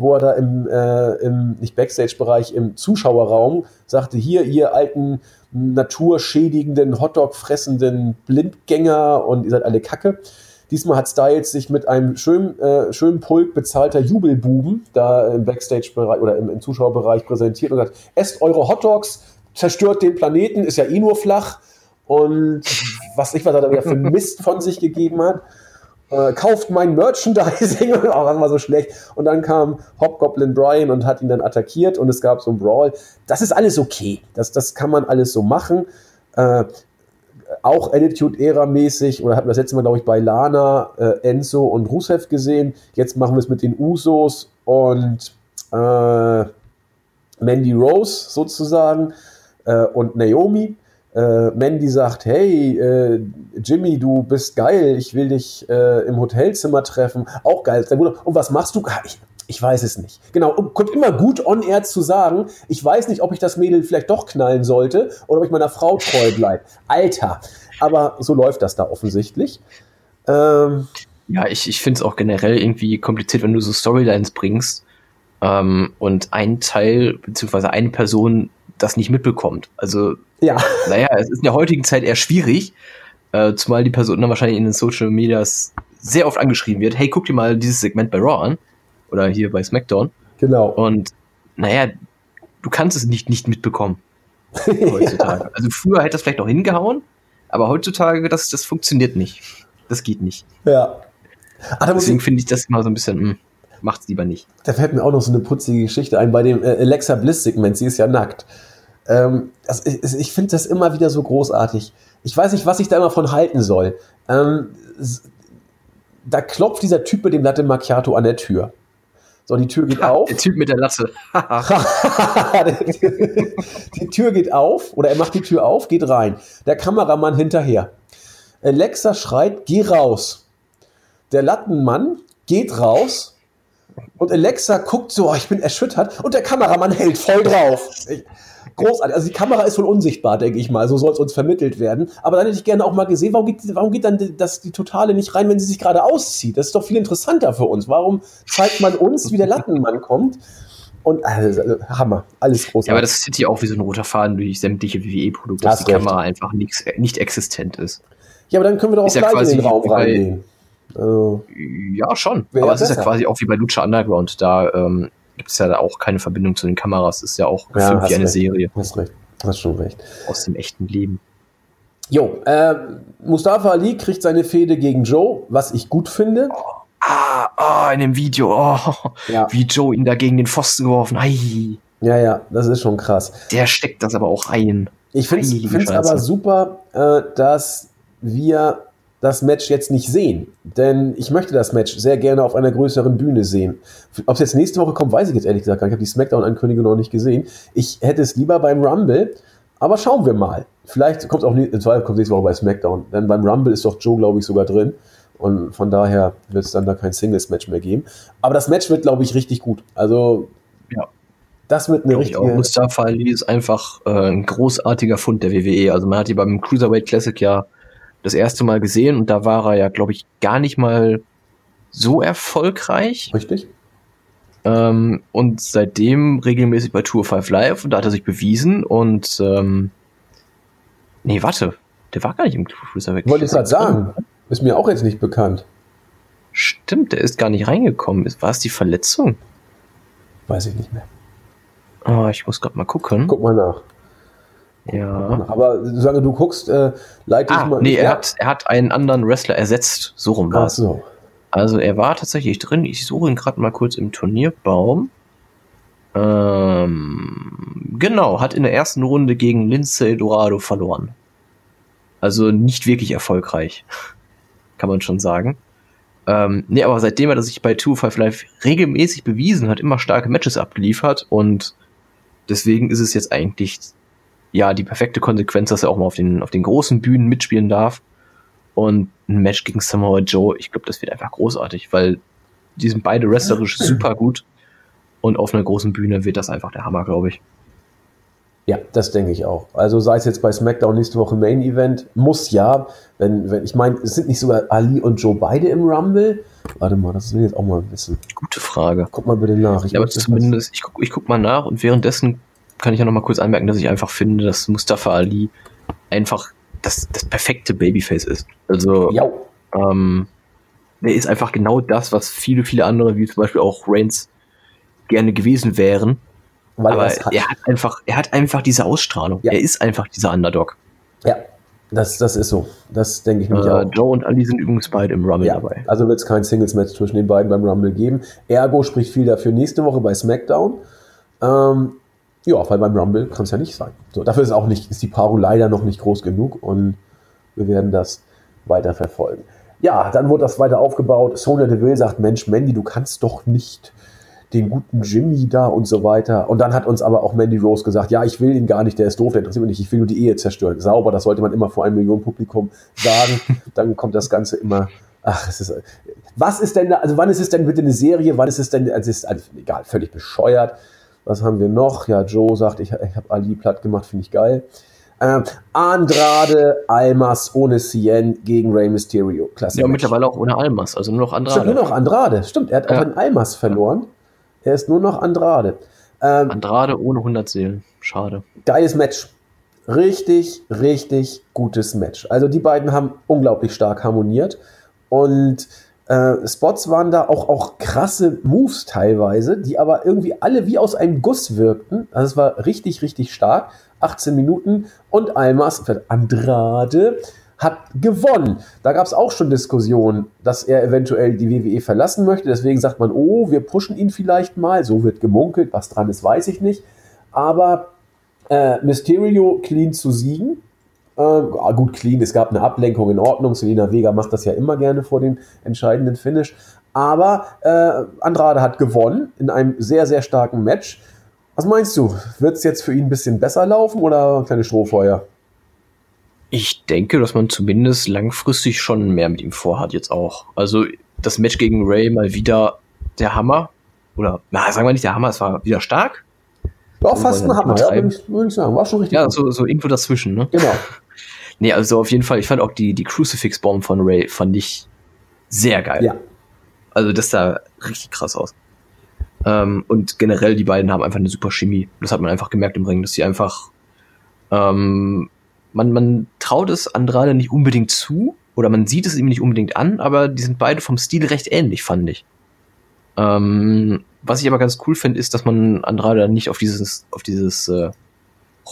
wo er da im, äh, im nicht Backstage-Bereich, im Zuschauerraum sagte, hier, ihr alten naturschädigenden, Hotdog fressenden Blindgänger und ihr seid alle Kacke. Diesmal hat Styles sich mit einem schönen, äh, schönen Pulk bezahlter Jubelbuben da im Backstage-Bereich oder im, im, Zuschauerbereich präsentiert und sagt, esst eure Hotdogs, zerstört den Planeten, ist ja eh nur flach. Und was ich was er da wieder für Mist von sich gegeben hat äh, kauft mein Merchandising, oh, das war so schlecht. Und dann kam Hobgoblin Brian und hat ihn dann attackiert und es gab so ein Brawl. Das ist alles okay. Das, das kann man alles so machen. Äh, auch Attitude-Ära-mäßig, oder hatten wir das letzte Mal, glaube ich, bei Lana, äh, Enzo und Rusev gesehen. Jetzt machen wir es mit den Usos und äh, Mandy Rose sozusagen äh, und Naomi äh, Mandy sagt, hey, äh, Jimmy, du bist geil, ich will dich äh, im Hotelzimmer treffen. Auch geil. Und was machst du? Ich, ich weiß es nicht. Genau, kommt immer gut on air zu sagen, ich weiß nicht, ob ich das Mädel vielleicht doch knallen sollte oder ob ich meiner Frau treu bleibe. Alter. Aber so läuft das da offensichtlich. Ähm, ja, ich, ich finde es auch generell irgendwie kompliziert, wenn du so Storylines bringst ähm, und ein Teil, beziehungsweise eine Person das nicht mitbekommt. Also, Ja. naja, es ist in der heutigen Zeit eher schwierig, äh, zumal die Person dann wahrscheinlich in den Social Medias sehr oft angeschrieben wird, hey, guck dir mal dieses Segment bei Raw an oder hier bei SmackDown Genau. und naja, du kannst es nicht nicht mitbekommen heutzutage. Also früher hätte das vielleicht noch hingehauen, aber heutzutage, das, das funktioniert nicht. Das geht nicht. Ja. Ach, Deswegen finde ich das immer so ein bisschen, mh, macht's lieber nicht. da fällt mir auch noch so eine putzige Geschichte ein bei dem äh, Alexa Bliss-Segment. Sie ist ja nackt. Ähm, das, ich ich finde das immer wieder so großartig. Ich weiß nicht, was ich da immer von halten soll. Ähm, da klopft dieser Typ mit dem Latte Macchiato an der Tür. So, die Tür geht auf. Der Typ mit der Latte. die Tür geht auf oder er macht die Tür auf, geht rein. Der Kameramann hinterher. Alexa schreit, geh raus. Der Lattenmann geht raus und Alexa guckt so, oh, ich bin erschüttert und der Kameramann hält voll drauf. Ich, großartig. Also die Kamera ist wohl unsichtbar, denke ich mal. So soll es uns vermittelt werden. Aber dann hätte ich gerne auch mal gesehen, warum geht, warum geht dann die- das, die Totale nicht rein, wenn sie sich gerade auszieht? Das ist doch viel interessanter für uns. Warum zeigt man uns, wie der Lattenmann kommt? Und also, Hammer, alles großartig. Ja, aber das zieht sich auch wie so ein roter Faden durch sämtliche WWE-Produkte, dass die recht. Kamera einfach nix, nicht existent ist. Ja, aber dann können wir doch auch Ist ja gleich in quasi den Raum reingehen. Also, Ja, schon. Aber es ist ja quasi auch wie bei Lucha Underground. Da ähm, gibt es ja auch keine Verbindung zu den Kameras. Ist ja auch Ja, wie eine recht. Serie hast recht. Hast schon recht. aus dem echten Leben. Jo, äh, Mustafa Ali kriegt seine Fehde gegen Joe, was ich gut finde. Ah, ah, in dem Video. Oh, Ja, wie Joe ihn da gegen den Pfosten geworfen. Ei, ja, ja, das ist schon krass. der steckt das aber auch ein. Ich finde es aber super, äh, dass wir das Match jetzt nicht sehen. Denn ich möchte das Match sehr gerne auf einer größeren Bühne sehen. Ob es jetzt nächste Woche kommt, weiß ich jetzt ehrlich gesagt gar nicht. Ich habe die Smackdown-Ankündigung noch nicht gesehen. Ich hätte es lieber beim Rumble, aber schauen wir mal. Vielleicht kommt es auch im Zweifel kommt nächste Woche bei Smackdown. Denn beim Rumble ist doch Joe, glaube ich, sogar drin. Und von daher wird es dann da kein Singles-Match mehr geben. Aber das Match wird, glaube ich, richtig gut. Also, Ja. das wird eine Glaub ich auch. richtige. Mustafa Ali ist einfach äh, ein großartiger Fund der WWE. Also man hat ihn beim Cruiserweight Classic ja das erste Mal gesehen und da war er ja, glaube ich, gar nicht mal so erfolgreich. Richtig? Ähm, und seitdem regelmäßig bei Tour 5 Live und da hat er sich bewiesen und ähm, nee, warte, der war gar nicht im Cruiserweight Wollte ich gerade sagen. Ist mir auch jetzt nicht bekannt. Stimmt, der ist gar nicht reingekommen. War es die Verletzung? Weiß ich nicht mehr. Oh, ich muss gerade mal gucken. Guck mal nach. Ja. Aber solange du guckst, äh, leite ich Ah, mal. nee, er hat, er hat einen anderen Wrestler ersetzt. So rum war Ach es. so. Also er war tatsächlich drin. Ich suche ihn gerade mal kurz im Turnierbaum. Ähm, genau, hat in der ersten Runde gegen Lindsay Dorado verloren. Also nicht wirklich erfolgreich, kann man schon sagen. Ähm, nee, aber seitdem er sich bei 205 Live regelmäßig bewiesen hat, immer starke Matches abgeliefert und deswegen ist es jetzt eigentlich ja die perfekte Konsequenz, dass er auch mal auf den, auf den großen Bühnen mitspielen darf. Und ein Match gegen Samoa Joe, ich glaube, das wird einfach großartig, weil die sind beide wrestlerisch super gut. Und auf einer großen Bühne wird das einfach der Hammer, glaube ich. Ja, das denke ich auch. Also sei es jetzt bei SmackDown nächste Woche Main Event, muss ja, wenn, wenn ich meine, es sind nicht sogar Ali und Joe beide im Rumble. Warte mal, das will ich jetzt auch mal wissen. Gute Frage. Guck mal bitte nach. Ich Ja, aber zumindest, ich guck, ich guck mal nach und währenddessen kann ich ja noch mal kurz anmerken, dass ich einfach finde, dass Mustafa Ali einfach das, das perfekte Babyface ist. Also, Ja, ähm, der ist einfach genau das, was viele, viele andere, wie zum Beispiel auch Reigns, gerne gewesen wären. weil aber er hat. er hat einfach, er hat einfach diese Ausstrahlung. Ja. Er ist einfach dieser Underdog. Ja, das, das ist so. Das denke ich mir Äh, auch. Joe und Ali sind übrigens beide im Rumble Ja, dabei. also wird es kein Singles-Match zwischen den beiden beim Rumble geben. Ergo spricht viel dafür nächste Woche bei SmackDown. Ähm, ja, weil beim Rumble kann es ja nicht sein. So, dafür ist auch nicht, ist die Paarung leider noch nicht groß genug und wir werden das weiter verfolgen. Ja, dann wurde das weiter aufgebaut. Sonya Deville sagt, Mensch, Mandy, du kannst doch nicht den guten Jimmy da und so weiter. Und dann hat uns aber auch Mandy Rose gesagt, ja, ich will ihn gar nicht, der ist doof, der interessiert mich nicht, ich will nur die Ehe zerstören. Sauber, das sollte man immer vor einem Millionen Publikum sagen. dann kommt das Ganze immer, ach, es ist, was ist denn da, also wann ist es denn bitte eine Serie, wann ist es denn, also es ist also, egal, völlig bescheuert. Was haben wir noch? Ja, Joe sagt, ich, ich habe Ali platt gemacht, finde ich geil. Ähm, Andrade Almas ohne Cien gegen Rey Mysterio. Klasse. Ja, mittlerweile auch ohne Almas, also nur noch Stimmt, Andrade. nur noch Andrade. Stimmt, er hat Ja. auch einen Almas verloren. Er ist nur noch Andrade. Ähm, Andrade ohne 100 Seelen. Schade. Geiles Match. Richtig, richtig gutes Match. Also die beiden haben unglaublich stark harmoniert und äh, Spots waren da auch, auch krasse Moves teilweise, die aber irgendwie alle wie aus einem Guss wirkten. Also es war richtig, richtig stark. 18 Minuten und Almas, Andrade, hat gewonnen. Da gab es auch schon Diskussionen, dass er eventuell die WWE verlassen möchte. Deswegen sagt man, oh, wir pushen ihn vielleicht mal. So wird gemunkelt. Was dran ist, weiß ich nicht. Aber äh, Mysterio clean zu siegen. Äh, gut, clean, es gab eine Ablenkung in Ordnung. Selena Vega macht das ja immer gerne vor dem entscheidenden Finish. Aber äh, Andrade hat gewonnen in einem sehr, sehr starken Match. Was meinst du? Wird es jetzt für ihn ein bisschen besser laufen oder ein kleines Strohfeuer? Ich denke, dass man zumindest langfristig schon mehr mit ihm vorhat jetzt auch. Also das Match gegen Ray mal wieder der Hammer. Oder, na, sagen wir nicht der Hammer, es war wieder stark. War fast ein Hammer, ja, würde ich, sagen. War schon richtig. Ja, gut. so, so irgendwo dazwischen, ne? Genau. nee, also auf jeden Fall, ich fand auch die, die Crucifix-Bomb von Ray, fand ich sehr geil. Ja. Also das sah richtig krass aus. Ähm, und generell, die beiden haben einfach eine super Chemie. Das hat man einfach gemerkt im Ring, dass sie einfach, ähm, man, man traut es Andrade nicht unbedingt zu, oder man sieht es ihm nicht unbedingt an, aber die sind beide vom Stil recht ähnlich, fand ich. Ähm, was ich aber ganz cool finde, ist, dass man Andrade nicht auf dieses, auf dieses äh,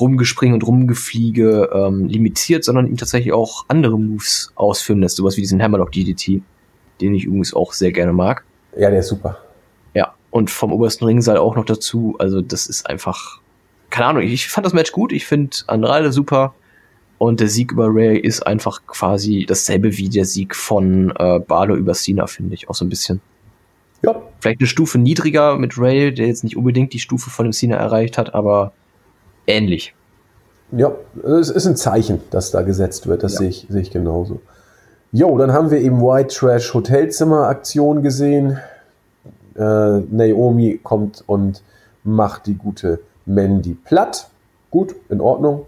Rumgespring und Rumgefliege ähm, limitiert, sondern ihm tatsächlich auch andere Moves ausführen lässt, sowas wie diesen Hammerlock DDT, den ich übrigens auch sehr gerne mag. Ja, der ist super. Ja, und vom obersten Ringseil auch noch dazu. Also das ist einfach, keine Ahnung, ich fand das Match gut, ich finde Andrade super. Und der Sieg über Ray ist einfach quasi dasselbe wie der Sieg von äh, Barlow über Cena, finde ich, auch so ein bisschen. Ja. Vielleicht eine Stufe niedriger mit Ray, der jetzt nicht unbedingt die Stufe von dem Cena erreicht hat, aber ähnlich. Ja, es ist ein Zeichen, das da gesetzt wird. Das ja. sehe ich, sehe ich genauso. Jo, dann haben wir eben White Trash Hotelzimmer Aktion gesehen. Äh, Naomi kommt und macht die gute Mandy platt. Gut, in Ordnung.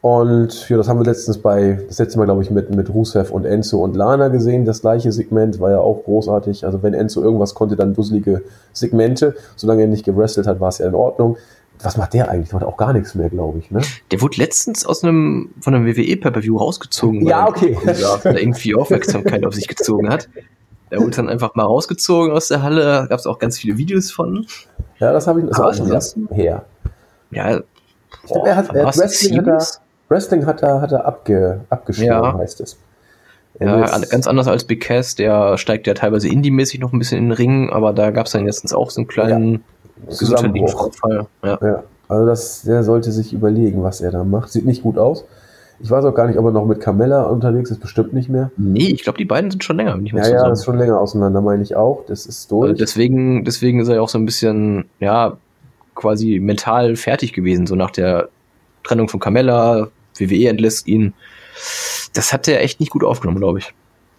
Und ja, das haben wir letztens bei, das letzte Mal, glaube ich, mit, mit Rusev und Enzo und Lana gesehen. Das gleiche Segment war ja auch großartig. Also wenn Enzo irgendwas konnte, dann dusselige Segmente. Solange er nicht gewrestelt hat, war es ja in Ordnung. Was macht der eigentlich? Der macht auch gar nichts mehr, glaube ich, ne? Der wurde letztens aus einem, von einem WWE-Pay-Per-View rausgezogen. Ja, okay. Da irgendwie Aufmerksamkeit auf sich gezogen hat. Der wurde dann einfach mal rausgezogen aus der Halle. Da gab es auch ganz viele Videos von. Ja, das habe ich, das auch schon her. Ja, ich glaube, er hat, er Wrestling hat er, Wrestling hat er, hat er abge, abgeschworen, ja. heißt es. ja, ganz anders als Big Cass, der steigt ja teilweise indie-mäßig noch ein bisschen in den Ring, aber da gab es dann letztens auch so einen kleinen ja. Zusammenbruch. Ja. ja. Also das, der sollte sich überlegen, was er da macht. Sieht nicht gut aus. Ich weiß auch gar nicht, ob er noch mit Carmella unterwegs ist, bestimmt nicht mehr. Nee, ich glaube, die beiden sind schon länger, ich mal Ja, ja, das ist schon länger auseinander, meine ich auch. Das ist durch. Also deswegen, deswegen ist er ja auch so ein bisschen, ja, quasi mental fertig gewesen, so nach der Trennung von Carmella, WWE entlässt ihn. Das hat er echt nicht gut aufgenommen, glaube ich.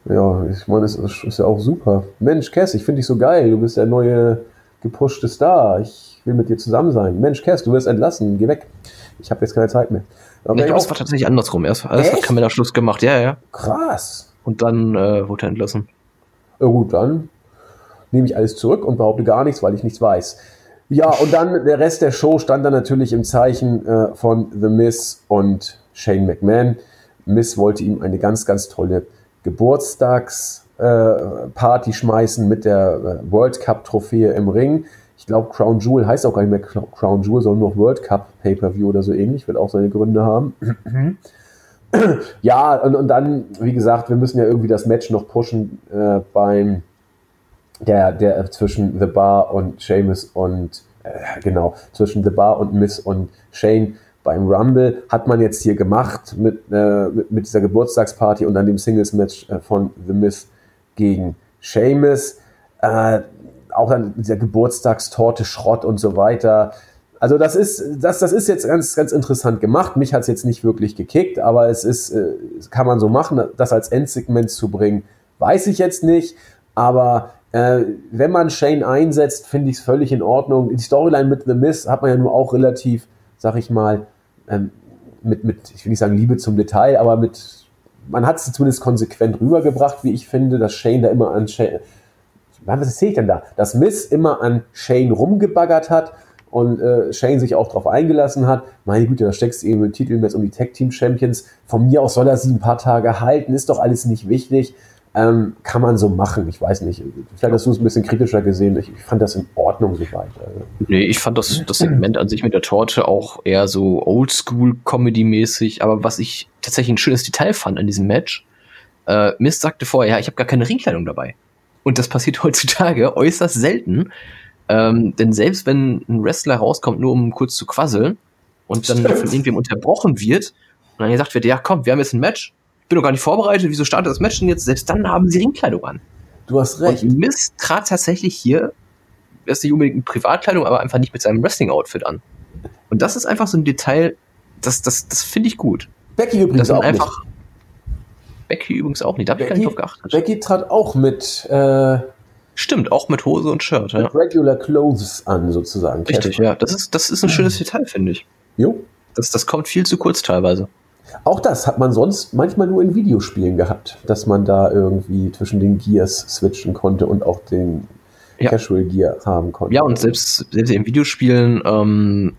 Ja, ich meine, es ist ja auch super. Mensch, Cass, ich finde dich so geil. Du bist der neue gepushte Star. Ich will mit dir zusammen sein. Mensch, Cass, du wirst entlassen. Geh weg. Ich habe jetzt keine Zeit mehr. Aber ich glaube, es war tatsächlich andersrum. Erst, erst hat Kamella Schluss gemacht. Ja, ja. Krass. Und dann äh, wurde er entlassen. Ja, gut, dann nehme ich alles zurück und behaupte gar nichts, weil ich nichts weiß. Ja, und dann der Rest der Show stand dann natürlich im Zeichen äh, von The Miss und Shane McMahon. Miss wollte ihm eine ganz, ganz tolle Geburtstagsparty äh, schmeißen mit der äh, World Cup Trophäe im Ring. Ich glaube, Crown Jewel heißt auch gar nicht mehr Crown Jewel, sondern nur World Cup Pay-Per-View oder so ähnlich. Wird auch seine Gründe haben. ja, und, und dann, wie gesagt, wir müssen ja irgendwie das Match noch pushen äh, beim der, der zwischen The Bar und Seamus und äh, genau, zwischen The Bar und Miss und Shane beim Rumble hat man jetzt hier gemacht mit, äh, mit, mit, dieser Geburtstagsparty und dann dem Singles-Match äh, von The Miss gegen Seamus. Äh, auch dann dieser Geburtstagstorte, Schrott und so weiter. Also das ist, das, das ist jetzt ganz, ganz interessant gemacht. Mich hat es jetzt nicht wirklich gekickt, aber es ist, äh, kann man so machen, das als Endsegment zu bringen, weiß ich jetzt nicht. Aber äh, wenn man Shane einsetzt, finde ich es völlig in Ordnung. Die Storyline mit The Miss hat man ja nur auch relativ, sag ich mal, ähm, mit, mit, ich will nicht sagen Liebe zum Detail, aber mit, man hat es zumindest konsequent rübergebracht, wie ich finde, dass Shane da immer an Shane, was erzähle ich denn da? Dass Miss immer an Shane rumgebaggert hat und äh, Shane sich auch darauf eingelassen hat. Meine Güte, da steckst du eben mit Titeln jetzt um die Tag Team Champions. Von mir aus soll er sie ein paar Tage halten, ist doch alles nicht wichtig. Ähm, kann man so machen. Ich weiß nicht. Vielleicht hast du es ein bisschen kritischer gesehen. Ich, ich fand das in Ordnung soweit. Also. Nee, ich fand das, das Segment an sich mit der Torte auch eher so Oldschool-Comedy-mäßig. Aber was ich tatsächlich ein schönes Detail fand an diesem Match, äh, Mist sagte vorher, ja, ich habe gar keine Ringkleidung dabei. Und das passiert heutzutage äußerst selten. Ähm, denn selbst wenn ein Wrestler rauskommt, nur um kurz zu quasseln und dann von irgendwem unterbrochen wird und dann gesagt wird, ja komm, wir haben jetzt ein Match, bin doch gar nicht vorbereitet, wieso startet das Match denn jetzt? Selbst dann haben sie Ringkleidung an. Du hast recht. Und Mist trat tatsächlich hier, das ist nicht unbedingt eine Privatkleidung, aber einfach nicht mit seinem Wrestling-Outfit an. Und das ist einfach so ein Detail, das, das, das finde ich gut. Becky übrigens auch einfach, nicht. Becky übrigens auch nicht, da habe ich gar nicht drauf geachtet. Becky trat auch mit äh, Stimmt, auch mit Hose und Shirt. Ja. Regular Clothes an, sozusagen. Richtig, ja. Das ist, das ist ein schönes Detail, finde ich. Jo. Das, das kommt viel zu kurz teilweise. Auch das hat man sonst manchmal nur in Videospielen gehabt, dass man da irgendwie zwischen den Gears switchen konnte und auch den ja. Casual Gear haben konnte. Ja, und selbst, selbst in Videospielen, ähm,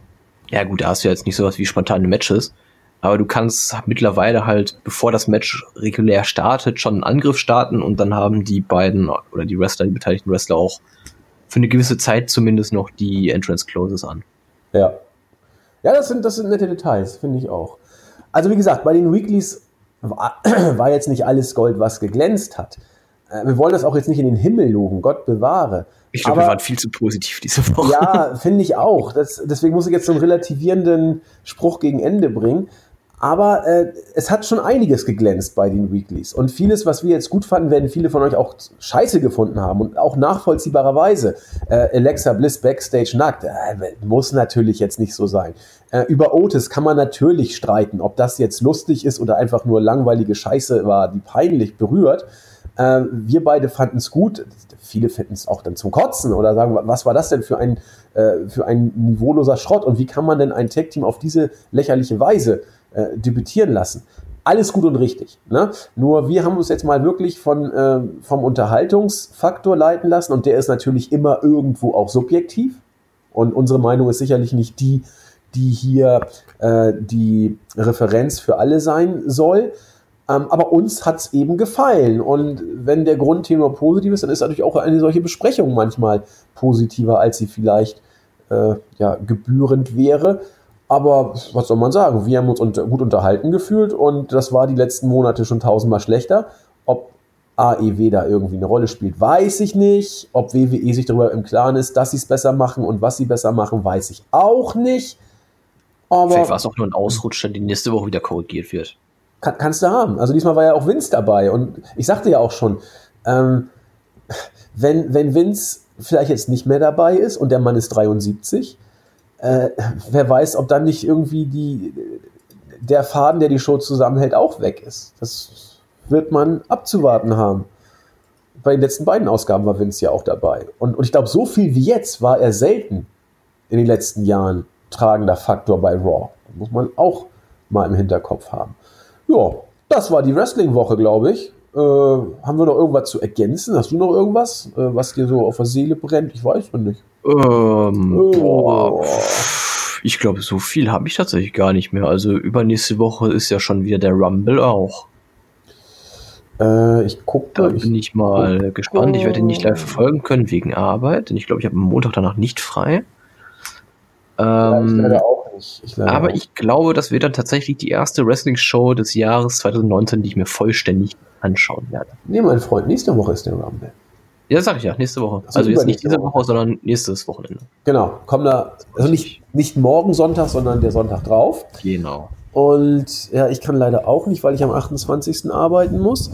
ja gut, da hast du ja jetzt nicht sowas wie spontane Matches, aber du kannst mittlerweile halt, bevor das Match regulär startet, schon einen Angriff starten und dann haben die beiden oder die Wrestler, die beteiligten Wrestler auch für eine gewisse Zeit zumindest noch die Entrance Closes an. Ja. Ja, das sind, das sind nette Details, finde ich auch. Also wie gesagt, bei den Weeklies war, war jetzt nicht alles Gold, was geglänzt hat. Äh, wir wollen das auch jetzt nicht in den Himmel loben, Gott bewahre. Ich glaube, wir waren viel zu positiv diese Woche. Ja, finde ich auch. Das, deswegen muss ich jetzt so einen relativierenden Spruch gegen Ende bringen. Aber äh, es hat schon einiges geglänzt bei den Weeklies. Und vieles, was wir jetzt gut fanden, werden viele von euch auch scheiße gefunden haben. Und auch nachvollziehbarerweise. Äh, Alexa Bliss Backstage nackt. Äh, muss natürlich jetzt nicht so sein. Äh, über Otis kann man natürlich streiten, ob das jetzt lustig ist oder einfach nur langweilige Scheiße war, die peinlich berührt. Äh, wir beide fanden es gut. Viele finden es auch dann zum Kotzen oder sagen, was war das denn für ein, äh, für ein niveauloser Schrott? Und wie kann man denn ein Tag-Team auf diese lächerliche Weise äh, debütieren lassen. Alles gut und richtig. Ne? Nur wir haben uns jetzt mal wirklich von, äh, vom Unterhaltungsfaktor leiten lassen und der ist natürlich immer irgendwo auch subjektiv. Und unsere Meinung ist sicherlich nicht die, die hier äh, die Referenz für alle sein soll. Ähm, aber uns hat es eben gefallen. Und wenn der Grundthema positiv ist, dann ist natürlich auch eine solche Besprechung manchmal positiver, als sie vielleicht äh, ja, gebührend wäre. Aber was soll man sagen? Wir haben uns unter, gut unterhalten gefühlt und das war die letzten Monate schon tausendmal schlechter. Ob AEW da irgendwie eine Rolle spielt, weiß ich nicht. Ob WWE sich darüber im Klaren ist, dass sie es besser machen und was sie besser machen, weiß ich auch nicht. Aber Vielleicht war es auch nur ein Ausrutscher, die nächste Woche wieder korrigiert wird. Kann, kannst du haben. Also diesmal war ja auch Vince dabei und ich sagte ja auch schon, ähm, wenn, wenn Vince vielleicht jetzt nicht mehr dabei ist und der Mann ist 73, äh, wer weiß, ob dann nicht irgendwie die, der Faden, der die Show zusammenhält, auch weg ist. Das wird man abzuwarten haben. Bei den letzten beiden Ausgaben war Vince ja auch dabei. Und, und ich glaube, so viel wie jetzt war er selten in den letzten Jahren tragender Faktor bei Raw. Muss man auch mal im Hinterkopf haben. Ja, das war die Wrestling-Woche, glaube ich. Äh, haben wir noch irgendwas zu ergänzen? Hast du noch irgendwas, äh, was dir so auf der Seele brennt? Ich weiß noch nicht. Ähm, oh. boah, ich glaube, so viel habe ich tatsächlich gar nicht mehr. Also übernächste Woche ist ja schon wieder der Rumble auch. Äh, ich gucke da. bin ich mal guck, gespannt. Ich werde ihn nicht live verfolgen können wegen Arbeit, denn ich glaube, ich habe am Montag danach nicht frei. Ähm, ja, ich auch nicht. Ich aber auch. ich glaube, das wird dann tatsächlich die erste Wrestling-Show des Jahres 2019, die ich mir vollständig anschauen werde. Nee, mein Freund, nächste Woche ist der Rumble. Ja, sag ich ja, nächste Woche. Also, also jetzt nicht diese Woche, Woche, sondern nächstes Wochenende. Genau, kommen da, also nicht, nicht morgen Sonntag, sondern der Sonntag drauf. Genau. Und ja, ich kann leider auch nicht, weil ich am 28. arbeiten muss.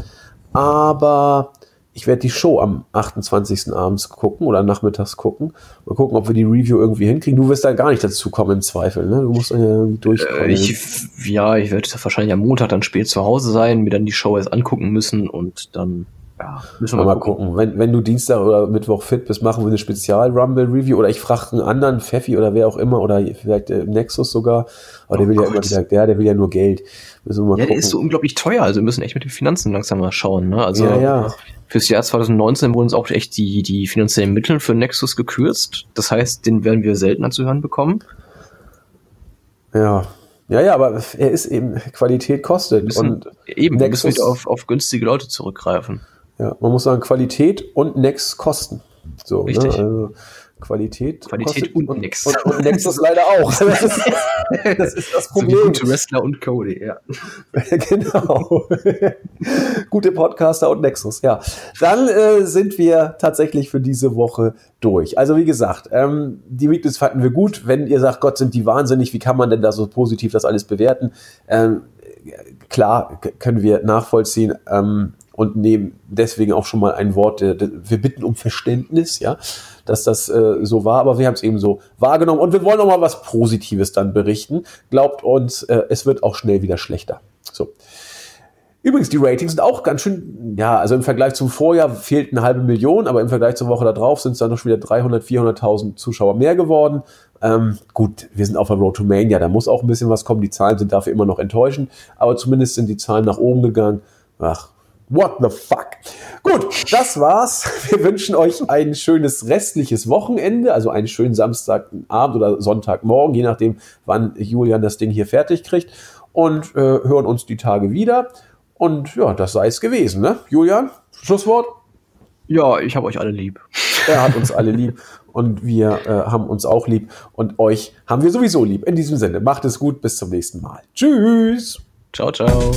Aber ich werde die Show am 28. abends gucken oder nachmittags gucken. Mal gucken, ob wir die Review irgendwie hinkriegen. Du wirst da gar nicht dazu kommen im Zweifel, ne? Du musst ja irgendwie durchkommen. Äh, ich, ja, ich werde wahrscheinlich am Montag dann spät zu Hause sein, mir dann die Show erst angucken müssen und dann Ja, müssen wir mal, mal gucken. gucken. Wenn, wenn du Dienstag oder Mittwoch fit bist, machen wir eine Spezial-Rumble-Review oder ich frage einen anderen, Pfeffi oder wer auch immer oder vielleicht äh, Nexus sogar. Aber oh der will Gott. ja immer gesagt, der, der will ja nur Geld. Müssen wir mal ja, gucken. der ist so unglaublich teuer, also wir müssen echt mit den Finanzen langsam mal schauen. Ne? Also ja, ja. fürs Jahr 2019 wurden uns auch echt die, die finanziellen Mittel für Nexus gekürzt. Das heißt, den werden wir seltener zu hören bekommen. Ja, ja, ja, aber er ist eben, Qualität kostet. Müssen, und eben, Nexus, wir müssen auf, auf günstige Leute zurückgreifen. Ja, man muss sagen, Qualität und Next kosten. So, ne? Richtig. Ne? Also Qualität. Qualität und, und Next. Und, und Nexus leider auch. Das ist das, ist das Problem. So gute Wrestler und Cody, ja. genau. gute Podcaster und Nexus, ja. Dann äh, sind wir tatsächlich für diese Woche durch. Also wie gesagt, ähm, die Weeklies fanden wir gut. Wenn ihr sagt, Gott, sind die wahnsinnig, wie kann man denn da so positiv das alles bewerten? Ähm, klar, können wir nachvollziehen. Ähm, und nehmen deswegen auch schon mal ein Wort, äh, wir bitten um Verständnis, ja, dass das äh, so war, aber wir haben es eben so wahrgenommen und wir wollen auch mal was Positives dann berichten. Glaubt uns, äh, es wird auch schnell wieder schlechter. So. Übrigens, die Ratings sind auch ganz schön, ja, also im Vergleich zum Vorjahr fehlt eine halbe Million, aber im Vergleich zur Woche darauf sind es dann noch schon wieder 300, 400.000 Zuschauer mehr geworden. Ähm, gut, wir sind auf der Road to Mania, da muss auch ein bisschen was kommen. Die Zahlen sind dafür immer noch enttäuschend, aber zumindest sind die Zahlen nach oben gegangen. Ach, What the fuck? Gut, das war's. Wir wünschen euch ein schönes restliches Wochenende, also einen schönen Samstagabend oder Sonntagmorgen, je nachdem, wann Julian das Ding hier fertig kriegt. Und äh, hören uns die Tage wieder. Und ja, das sei es gewesen, ne? Julian, Schlusswort? Ja, ich habe euch alle lieb. Er hat uns alle lieb und wir äh, haben uns auch lieb und euch haben wir sowieso lieb. In diesem Sinne, macht es gut, bis zum nächsten Mal. Tschüss. Ciao, ciao.